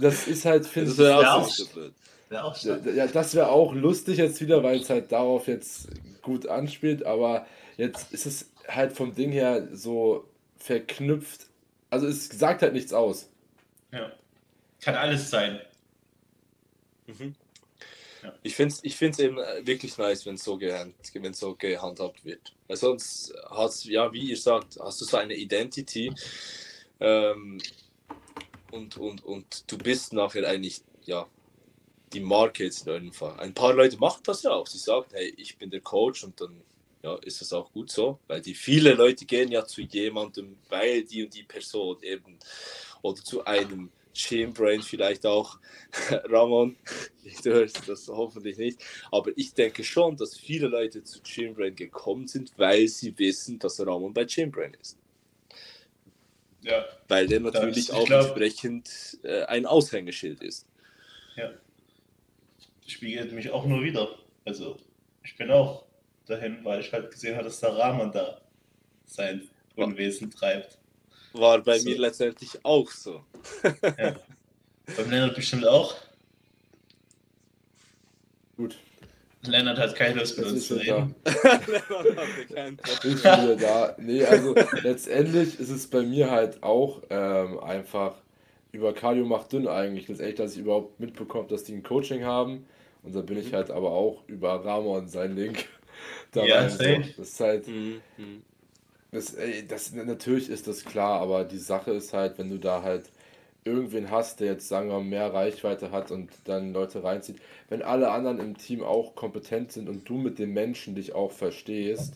das ist halt, finde Das ich, auch ja, das wäre auch lustig jetzt wieder, weil es halt darauf jetzt gut anspielt, aber jetzt ist es halt vom Ding her so verknüpft. Also es sagt halt nichts aus. Ja. Kann alles sein. Mhm. Ja. Ich finde es ich find's eben äh, wirklich nice, wenn es so, gehand, so gehandhabt wird. Weil sonst hast ja, wie ihr sagt, hast du so eine Identity ähm, und, und, und du bist nachher eigentlich, ja, die Marke jetzt in eurem Fall. Ein paar Leute machen das ja auch. Sie sagen, hey, ich bin der Coach und dann ja, ist das auch gut so. Weil die viele Leute gehen ja zu jemandem, weil die und die Person eben oder zu einem Chainbrain vielleicht auch. Ramon, du hörst das hoffentlich nicht. Aber ich denke schon, dass viele Leute zu Chainbrain gekommen sind, weil sie wissen, dass Ramon bei Chainbrain ist. Ja. Weil der Das- natürlich ich auch glaub- entsprechend äh, ein Aushängeschild ist. Ja. Spiegelt mich auch nur wieder. Also, ich bin auch dahin, weil ich halt gesehen habe, dass der Rahman da sein Unwesen treibt. War bei So. mir letztendlich auch so. Beim Lennart bestimmt auch. Gut, Lennart hat keine Lust mit uns ist zu reden. Leonard hatte keinen bin wieder da. Nee, also letztendlich ist es bei mir halt auch ähm, einfach über Cardio macht dünn eigentlich. Letztendlich, dass ich überhaupt mitbekomme, dass die ein Coaching haben. Und da bin ich halt aber auch über Ramon sein Link da Ja, rein. So. safe. Das ist halt, Mhm, mhm. Das, ey, das, natürlich ist das klar, aber die Sache ist halt, wenn du da halt irgendwen hast, der jetzt, sagen wir mal, mehr Reichweite hat und dann Leute reinzieht, wenn alle anderen im Team auch kompetent sind und du mit dem Menschen dich auch verstehst,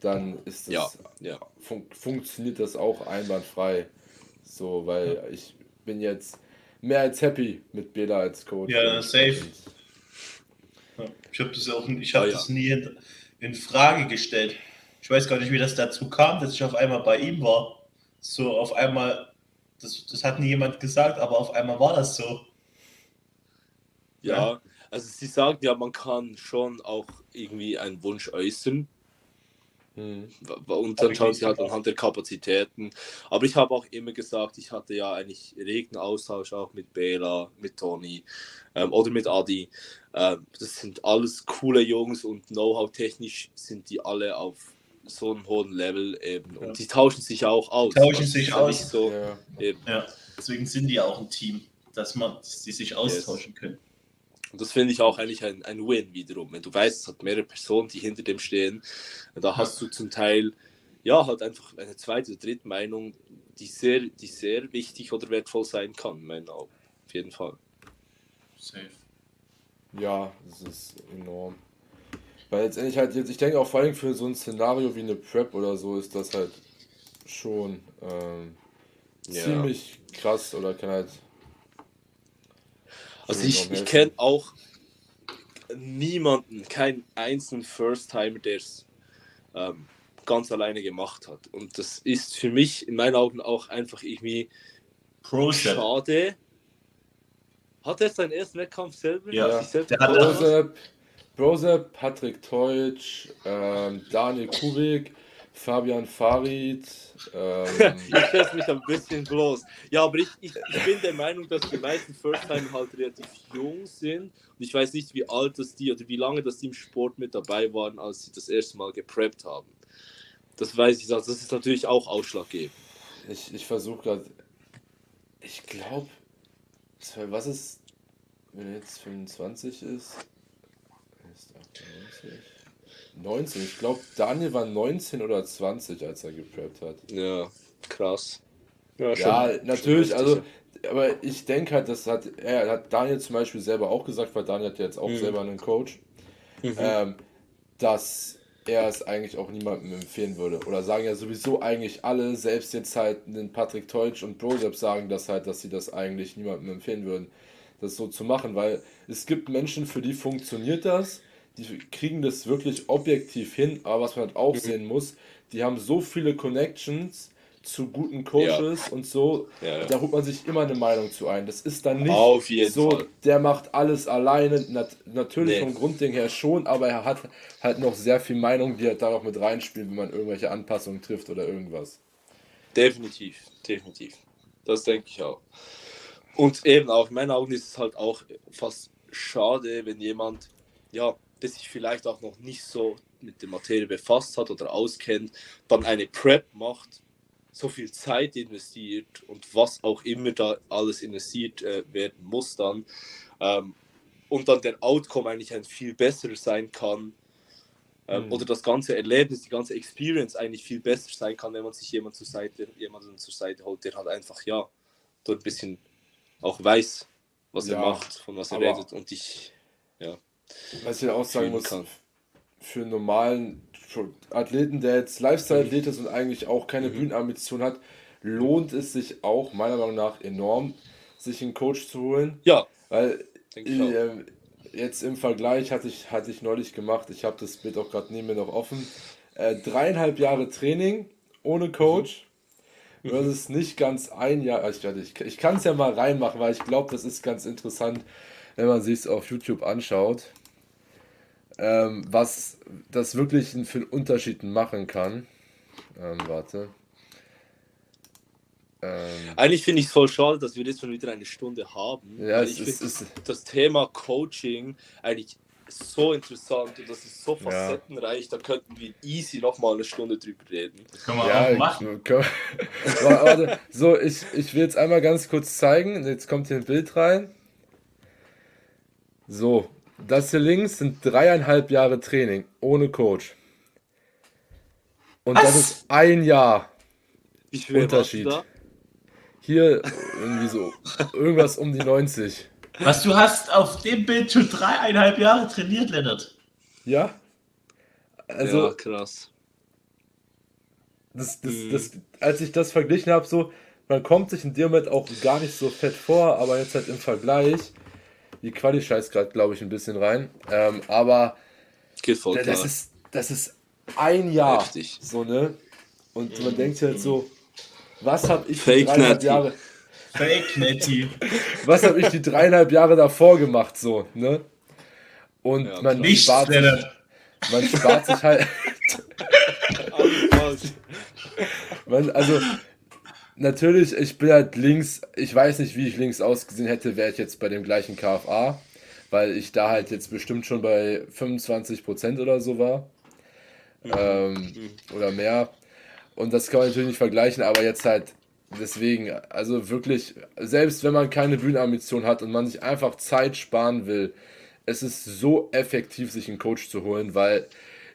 dann ist das Ja, ja. fun funktioniert das auch einwandfrei. So, weil ich bin jetzt mehr als happy mit Bela als Coach. Ja, safe. Ja, Ich habe das auch ich hab ja. das nie in, in Frage gestellt. Ich weiß gar nicht, wie das dazu kam, dass ich auf einmal bei ihm war. So auf einmal, das, das hat nie jemand gesagt, aber auf einmal war das so. Ja, also sie sagen ja, man kann schon auch irgendwie einen Wunsch äußern. Hm. Und dann schauen sie halt anhand der Kapazitäten. Aber ich habe auch immer gesagt, ich hatte ja eigentlich regen Austausch auch mit Bela, mit Toni ähm, oder mit Adi. Ähm, das sind alles coole Jungs und Know-how-technisch sind die alle auf so einem hohen Level eben. Und Ja. die tauschen sich auch aus. Tauschen Also es sich aus. So, Ja. eben. Ja, deswegen sind die ja auch ein Team, dass man, dass die sich austauschen können. Und das finde ich auch eigentlich ein, ein Win wiederum. Wenn du weißt, es hat mehrere Personen, die hinter dem stehen, da hast du zum Teil ja halt einfach eine zweite oder dritte Meinung, die sehr, die sehr wichtig oder wertvoll sein kann, in meinen Augen. Auf jeden Fall. Safe. Ja, das ist enorm. Weil letztendlich halt jetzt, ich denke auch vor allem für so ein Szenario wie eine Prep oder so ist das halt schon ähm, Ja. ziemlich krass oder kann halt. Also ich, ich kenne auch niemanden, keinen einzelnen First-Timer, der es ähm, ganz alleine gemacht hat. Und das ist für mich in meinen Augen auch einfach irgendwie Pro-Step. schade. Hat er seinen ersten Wettkampf selber? Ja. sich selbst Der hat? Brosep, Patrick Teutsch, ähm, Daniel Kubik, Fabian Farid. Ähm, Ich setze mich ein bisschen bloß. Ja, aber ich, ich, ich bin der Meinung, dass die meisten First-Time halt relativ jung sind. Und ich weiß nicht, wie alt das die oder wie lange das die im Sport mit dabei waren, als sie das erste Mal gepreppt haben. Das weiß ich, also das ist natürlich auch ausschlaggebend. ich ich versuche gerade. Ich glaube. Was ist, wenn er jetzt 25 ist? Ist 98? 19. Ich glaube, Daniel war 19 oder 20, als er gepreppt hat. Ja, krass. Ja, schon- natürlich, schon also, aber ich denke halt, das hat, er hat Daniel zum Beispiel selber auch gesagt, weil Daniel hat ja jetzt auch Mhm. selber einen Coach, ja. Mhm. ähm, dass er es eigentlich auch niemandem empfehlen würde. Oder sagen ja sowieso eigentlich alle, selbst jetzt halt den Patrick Teutsch und Brosep sagen das halt, dass sie das eigentlich niemandem empfehlen würden, das so zu machen, weil es gibt Menschen, für die funktioniert das, die kriegen das wirklich objektiv hin, aber was man halt auch Mhm. sehen muss, die haben so viele Connections zu guten Coaches und so, Ja, ja. da holt man sich immer eine Meinung zu ein. Das ist dann nicht Auf jeden so, Fall. der macht alles alleine, nat natürlich Nee. vom Grundding her schon, aber er hat halt noch sehr viel Meinung, die halt da noch mit reinspielen, wenn man irgendwelche Anpassungen trifft oder irgendwas. Definitiv, definitiv. Das denke ich auch. Und eben auch in meinen Augen ist es halt auch fast schade, wenn jemand, ja, der sich vielleicht auch noch nicht so mit der Materie befasst hat oder auskennt, dann eine Prep macht, so viel Zeit investiert und was auch immer da alles investiert äh, werden muss dann ähm, und dann der Outcome eigentlich ein viel besserer sein kann ähm, Mhm. oder das ganze Erlebnis, die ganze Experience eigentlich viel besser sein kann, wenn man sich jemand zur Seite, jemanden zur Seite holt, der halt einfach ja dort ein bisschen auch weiß, was Ja, er macht, von was er redet und ich Was ich auch sagen muss, kann. für einen normalen Athleten, der jetzt Lifestyle-Athlet ist und eigentlich auch keine Mhm. Bühnenambition hat, lohnt es sich auch meiner Meinung nach enorm, sich einen Coach zu holen, ja, weil. Ähm, jetzt im Vergleich hatte ich, hatte ich neulich gemacht, ich habe das Bild auch gerade neben mir noch offen, äh, dreieinhalb Jahre Training ohne Coach Mhm. versus nicht ganz ein Jahr, also ich, ich, ich kann es ja mal reinmachen, weil ich glaube, das ist ganz interessant, wenn man sich es auf YouTube anschaut, ähm, was das wirklich für einen Unterschied machen kann. Ähm, warte. Ähm, Eigentlich finde ich es voll schade, dass wir jetzt schon wieder eine Stunde haben. ja, es ich ist, finde ist, das Thema Coaching eigentlich so interessant und das ist so Ja. facettenreich, da könnten wir easy nochmal eine Stunde drüber reden. Das können wir Ja, auch machen. ich- warte. So, ich, ich will jetzt einmal ganz kurz zeigen. Jetzt kommt hier ein Bild rein. So, das hier links sind dreieinhalb Jahre Training ohne Coach. Und das Was? ist ein Jahr. Unterschied. Hier irgendwie so irgendwas um die 90. Was du hast auf dem Bild schon dreieinhalb Jahre trainiert, Lennart. Ja? Also, ja, krass. das, das, Mhm. das, als ich das verglichen habe, so, man kommt sich in dem Moment auch gar nicht so fett vor, aber jetzt halt im Vergleich, die Quali scheißt gerade, glaube ich, ein bisschen rein. Ähm, aber Geht voll klar. das ist, das ist ein Jahr. Heftig. So, ne? Und man denkt sich halt so, was habe ich die Fake dreieinhalb. Jahre, Fake Netty. was habe ich die dreieinhalb Jahre davor gemacht, so, ne? Und Ja, man. Nichts, spart, sich, man spart sich halt. Man, also, natürlich, ich bin halt links, ich weiß nicht, wie ich links ausgesehen hätte, wäre ich jetzt bei dem gleichen KFA, weil ich da halt jetzt bestimmt schon bei 25% oder so war. Ähm, oder mehr. Und das kann man natürlich nicht vergleichen, aber jetzt halt deswegen, also wirklich, selbst wenn man keine Bühnenambition hat und man sich einfach Zeit sparen will, es ist so effektiv, sich einen Coach zu holen, weil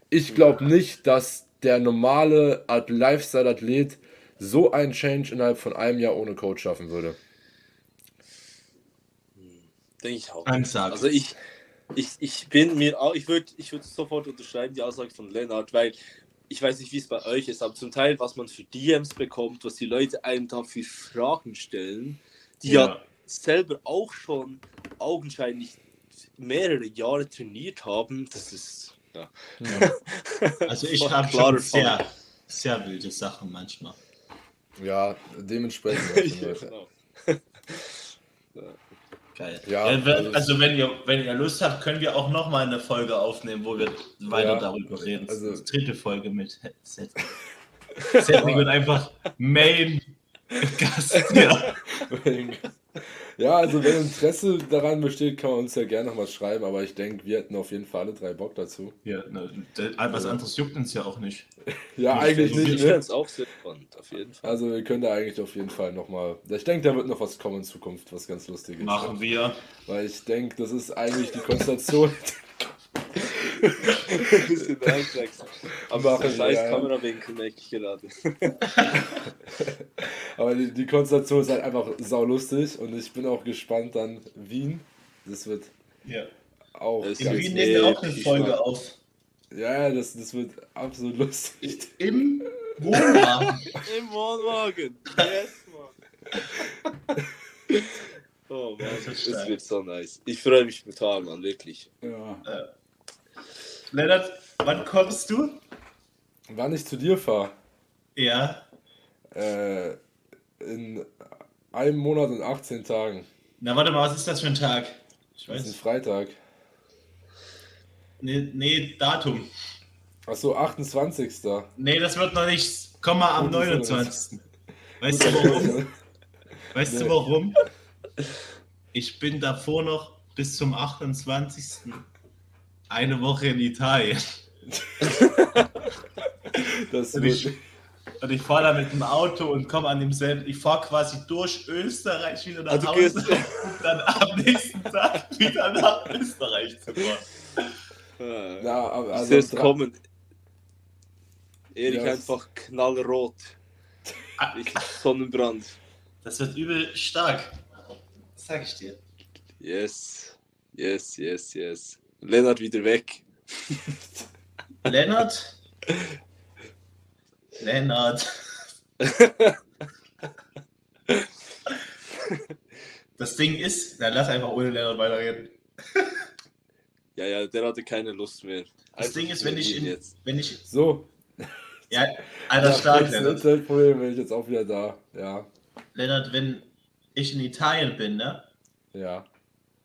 ich glaube nicht, dass der normale Art Lifestyle-Athlet so einen Change innerhalb von einem Jahr ohne Coach schaffen würde. Denke ich auch. Ansage. Also ich, ich, ich bin mir auch, ich würde ich würd sofort unterschreiben, die Aussage von Lennart, weil ich weiß nicht, wie es bei euch ist, aber zum Teil, was man für DMs bekommt, was die Leute einem da für Fragen stellen, die ja, Ja. selber auch schon augenscheinlich mehrere Jahre trainiert haben, das ist ja. Also ich habe schon sehr, sehr wilde Sachen manchmal. Ja, dementsprechend. Leute. genau. Geil. Ja, wenn- also- also wenn ihr, wenn ihr Lust habt, können wir auch noch mal eine Folge aufnehmen, wo wir weiter Ja, darüber reden. also- dritte Folge mit Cedric. Cedric wird einfach Main Gast. Ja. Ja, also wenn Interesse daran besteht, kann man uns ja gerne nochmal schreiben, aber ich denke, wir hätten auf jeden Fall alle drei Bock dazu. Ja, ne, was anderes juckt uns ja auch nicht. Ja, eigentlich Ich nicht, finde ne? es auch sehr spannend, auf jeden Fall. Also wir können da eigentlich auf jeden Fall nochmal. Ich denke, da wird noch was kommen in Zukunft, was ganz lustig ist. Machen wir. Weil ich denke, das ist eigentlich die Konstellation. ein bisschen einwechseln. Aber der wir, scheiß ja, ja. Kamerawinkel merke ich gerade. Aber die, die Konstellation ist halt einfach saulustig und ich bin auch gespannt dann Wien. Das wird Ja. auch In Wien nehmen wir auch eine Folge spannend. auf. Ja, ja, das, das wird absolut lustig. Im Wohnwagen. Im Wohnwagen. Yes, Mann. Oh Mann, Das stark. wird so nice. Ich freue mich total, Mann, wirklich. Ja. Lennart, wann kommst du? Wann ich zu dir fahre? Ja. Äh, in einem Monat und 18 Tagen. Na, warte mal, was ist das für ein Tag? Ich Das ist ein weiß. Freitag. Nee, nee Datum. Achso, 28. Nee, das wird noch nicht. Komm mal am Oh, das ist 29. Weißt du warum? Weißt du Nee. warum? Ich bin davor noch bis zum 28. eine Woche in Italien. Das Und ich, und ich fahre da mit dem Auto und komme an demselben. Ich fahre quasi durch Österreich wieder nach Ah, du Hause, um dann am nächsten Tag wieder nach Österreich zu fahren. Ah, ja, aber also dra- kommen. Erik Ja, einfach knallrot. Ah, Richtig Sonnenbrand. Das wird übel stark. Das sag ich dir. Yes. Yes, yes, yes. Lennart wieder weg. Lennart. Lennart. Das Ding ist, dann lass einfach ohne Lennart weiterreden. Ja, ja, der hatte keine Lust mehr. Das Einfach Ding ist, wenn ich in, jetzt. wenn ich, So, ja, alter nach stark, Lennart. Internetproblem bin ich jetzt auch wieder da. Ja, Lennart, wenn ich in Italien bin, ne, ja,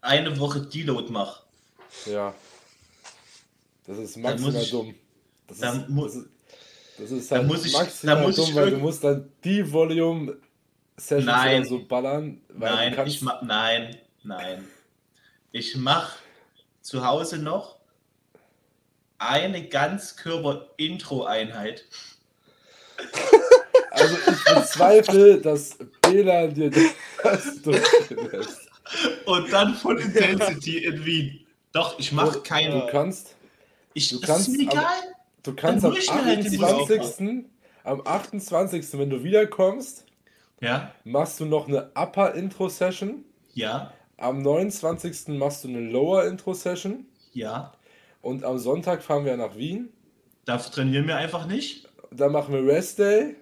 eine Woche Deload mach, ja. Das ist maximal muss ich- dumm. Das dann ist, mu- das ist, halt muss ich- maximal muss dumm, weil du musst dann die Volume Sessions so ballern. Nein, ich mach, nein, nein. Ich mach zu Hause noch eine Ganzkörper-Intro-Einheit. Also ich bezweifle, dass Bela dir das durchlässt. Und dann Full Intensity in Wien. Doch, ich mach Du keine. kannst, Ich, du kannst ist mir am- egal. du kannst am hol ich mir halt die Musik 28. Am 28. wenn du wiederkommst, Ja, machst du noch eine Upper Intro Session. ja, Am 29. machst du eine Lower Intro Session. ja. Und am Sonntag fahren wir nach Wien. Dafür trainieren wir einfach nicht. Dann machen wir Rest Day.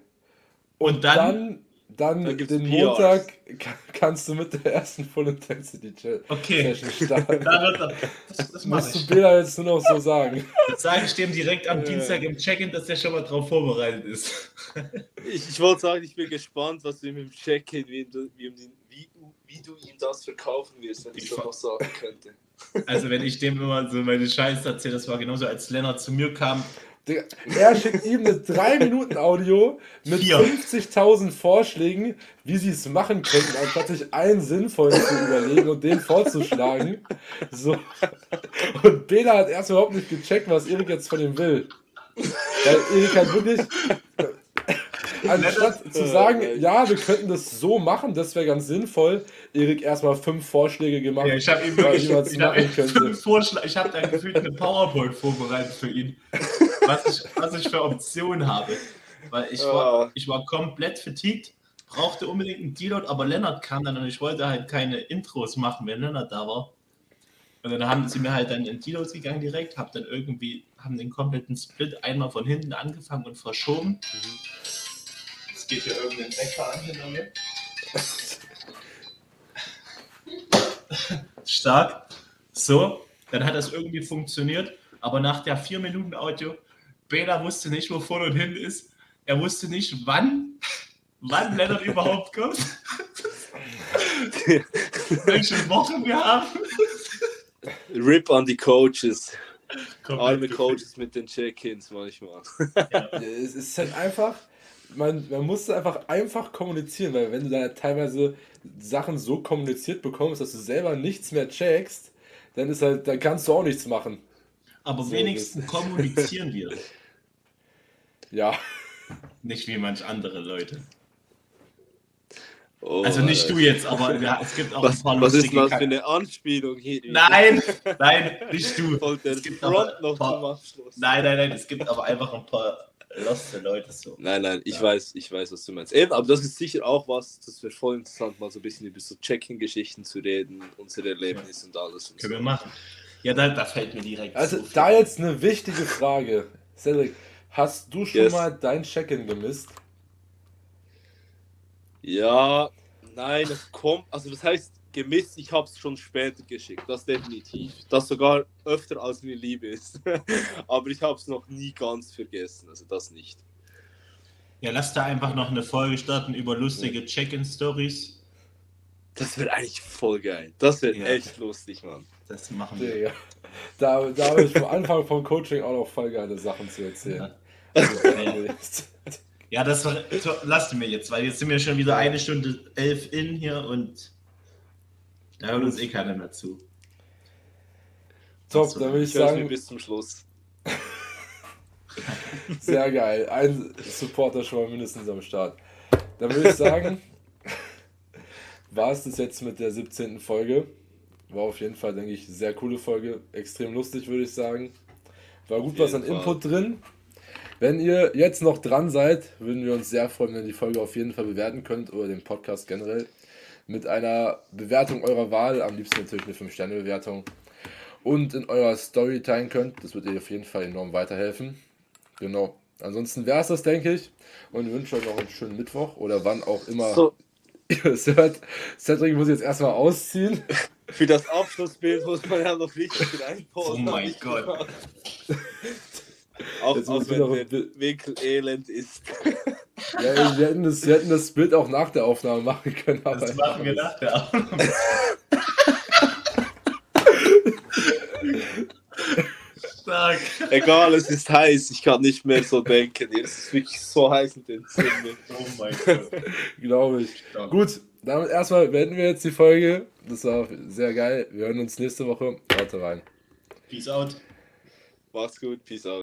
Und dann, Dann, dann, Dann gibt's den. Montag ka- kannst du mit der ersten Full Intensity Che- okay, Session starten. da wird das, das, Musst du ich. Bela jetzt nur noch so sagen. Das sage ich dem direkt am. Dienstag im Check-in, dass der schon mal drauf vorbereitet ist. Ich, ich wollte sagen, ich bin gespannt, was du ihm im Check-in, wie, du- wie, wie, wie du ihm das verkaufen wirst, wenn ich Ich das noch sagen könnte. Also wenn ich dem immer so meine Scheiße erzähle, das war genauso, als Lennart zu mir kam. Er schickt ihm eine 3-Minuten-Audio mit Vier. 50.000 Vorschlägen, wie sie es machen könnten, anstatt sich einen sinnvollen zu überlegen und den vorzuschlagen. So. Und Bela hat erst überhaupt nicht gecheckt, was Erik jetzt von ihm will. Weil Erik hat wirklich. Anstatt zu sagen, ja, wir könnten das so machen, das wäre ganz sinnvoll, Erik erstmal fünf Vorschläge gemacht, Ja, ich habe ihm wirklich ich hab fünf Vorschläge, ich habe da gefühlt eine PowerPoint vorbereitet für ihn, was ich, was ich für Optionen habe. Weil ich war, Ah. ich war komplett fatigued, brauchte unbedingt einen Deload, aber Lennart kam dann und ich wollte halt keine Intros machen, wenn Lennart da war. Und dann haben sie mir halt dann in Tilos gegangen direkt, hab dann irgendwie, haben den kompletten Split einmal von hinten angefangen und verschoben. Es geht hier irgendein Bäcker an hinter mir. Stark. So, dann hat das irgendwie funktioniert, aber nach der 4 Minuten Audio, Bela wusste nicht, wo vorne und hinten ist. Er wusste nicht, wann, wann Leonard überhaupt kommt. Welche Woche wir haben. Rip an die Coaches. Komplett Arme. Coaches mit den Check-ins manchmal. Ja, Es ist halt einfach, man, man muss einfach einfach kommunizieren, weil wenn du da teilweise Sachen so kommuniziert bekommst, dass du selber nichts mehr checkst, dann ist halt, dann kannst du auch nichts machen. Aber So, wenigstens das- kommunizieren wir. Ja, Nicht wie manch andere Leute. Oh, Also nicht du jetzt, aber ja, es gibt auch Was, ein paar was ist lustige das für eine Anspielung hier? Nein, nein, nicht du. Es gibt Front noch paar- zum Abschluss. Nein, nein, nein, es gibt aber einfach ein paar loste Leute so. Nein, nein, ich Ja. weiß, ich weiß, was du meinst. Eben, aber das ist sicher auch was, das wäre voll interessant, mal so ein bisschen über so Check-in-Geschichten zu reden, unsere Erlebnisse und alles. Und Können so. wir machen. Ja, da, da fällt mir direkt also so da jetzt eine wichtige Frage. Cedric, hast du schon Yes. mal dein Check-in gemisst? Ja, nein, es kommt, also das heißt gemisst, ich habe es schon später geschickt, das definitiv. Das sogar öfter als mir lieb ist. aber ich habe es noch nie ganz vergessen, also das nicht. Ja, lass da einfach noch eine Folge starten über lustige Check-in-Stories. Das wäre eigentlich voll geil. Das wäre Ja. echt lustig, Mann. Das machen wir. Digga. Da, da habe ich am Anfang vom Coaching auch noch voll geile Sachen zu erzählen. Ja. Also, Ja, das war, so, lasst mir jetzt, weil jetzt sind wir schon wieder eine Stunde elf in hier und da hört uns eh keiner mehr zu. Top, Achso, dann würde ich Ich höre mir sagen, bis zum Schluss. sehr geil. Ein Supporter schon mal mindestens am Start. Dann würde ich sagen, war es das jetzt mit der 17. Folge. War auf jeden Fall, denke ich, sehr coole Folge. Extrem lustig, würde ich sagen. War gut was an Input drin. Wenn ihr jetzt noch dran seid, würden wir uns sehr freuen, wenn ihr die Folge auf jeden Fall bewerten könnt oder den Podcast generell. Mit einer Bewertung eurer Wahl, am liebsten natürlich eine 5-Sterne-Bewertung. Und in eurer Story teilen könnt. Das wird ihr auf jeden Fall enorm weiterhelfen. Genau. Ansonsten wäre es das, denke ich. Und wünsche euch noch einen schönen Mittwoch oder wann auch immer So, ihr es hört. Cedric muss jetzt erstmal ausziehen. für das Abschlussbild muss man ja noch richtig reinposten. Oh mein Gott. Auch, auch wenn ein der Bild- Winkel elend ist. Ja, wir, hätten das, wir hätten das Bild auch nach der Aufnahme machen können. Aber Das machen wir nach der Aufnahme. Stark. Egal, es ist heiß, ich kann nicht mehr so denken. Es ist wirklich so heiß mit den Zähnen. Oh mein Gott. Glaube ich. Stark. Gut, damit erstmal beenden wir jetzt die Folge. Das war sehr geil. Wir hören uns nächste Woche. Haut rein. Peace out. Macht's gut, peace out.